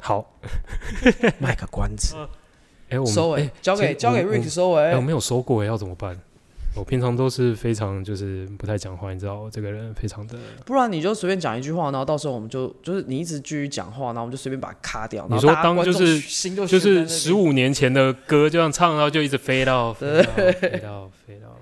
[SPEAKER 1] 好，[laughs]
[SPEAKER 2] 卖个关子，
[SPEAKER 1] 哎、我们
[SPEAKER 2] 收尾
[SPEAKER 1] 诶，
[SPEAKER 2] 交给交给 Rick 收尾
[SPEAKER 1] 哎、我。没有收过，要怎么办？我平常都是非常就是不太讲话，你知道，我这个人非常的。
[SPEAKER 2] 不然你就随便讲一句话，然后到时候我们就就是你一直继续讲话，然后我们就随便把它卡掉。
[SPEAKER 1] 你说当就是
[SPEAKER 2] 就
[SPEAKER 1] 就是十五年前的歌，就这样唱到就一直飞到飞到飞到飞到飞到飞到。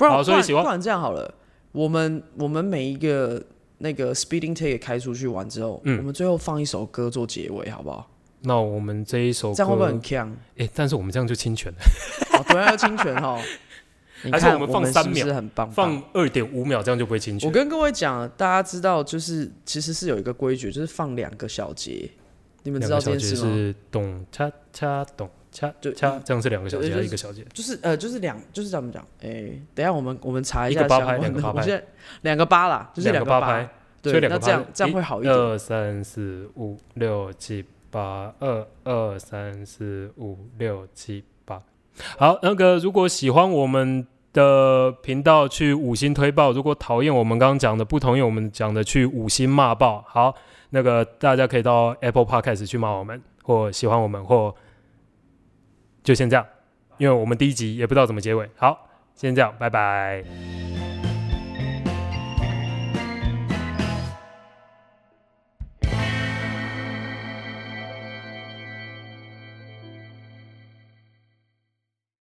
[SPEAKER 2] 不然
[SPEAKER 1] 好所以喜欢
[SPEAKER 2] 不然这样好了，我们我们每一个那个 speeding take 开出去完之后，
[SPEAKER 1] 嗯
[SPEAKER 2] 我们最后放一首歌做结尾，好不好？
[SPEAKER 1] 那我们这一首歌，
[SPEAKER 2] 这样会不会很强？
[SPEAKER 1] 哎、但是我们这样就侵权了，[laughs]
[SPEAKER 2] 哦，对啊，要侵权哈。[laughs] 你
[SPEAKER 1] 还是
[SPEAKER 2] 看
[SPEAKER 1] 我们放三
[SPEAKER 2] 是不是
[SPEAKER 1] 秒
[SPEAKER 2] 很棒？
[SPEAKER 1] 放二点五秒，这样就不会侵权。
[SPEAKER 2] 我跟各位讲，大家知道，就是其实是有一个规矩，就是放两个小节。你们知道这件事吗？
[SPEAKER 1] 是咚恰恰咚恰
[SPEAKER 2] 就
[SPEAKER 1] 掐，这样是两个小节
[SPEAKER 2] 对就是
[SPEAKER 1] 还是一个小节？
[SPEAKER 2] 就是呃，就是两，就是怎么讲？哎，等一下我们我们查下
[SPEAKER 1] 一个八拍。两个八拍
[SPEAKER 2] 我现在两个八啦，就是
[SPEAKER 1] 两
[SPEAKER 2] 个八
[SPEAKER 1] 八拍。，所
[SPEAKER 2] 对，那这样这样会好一点。
[SPEAKER 1] 二三四五六七八，二二三四五六七八。好，那个如果喜欢我们的频道，去五星推爆；如果讨厌我们刚刚讲的，不同意我们讲的，去五星骂爆。好，那个大家可以到 Apple Podcast 去骂我们，或喜欢我们，或就先这样，因为我们第一集也不知道怎么结尾。好，先这样，拜拜。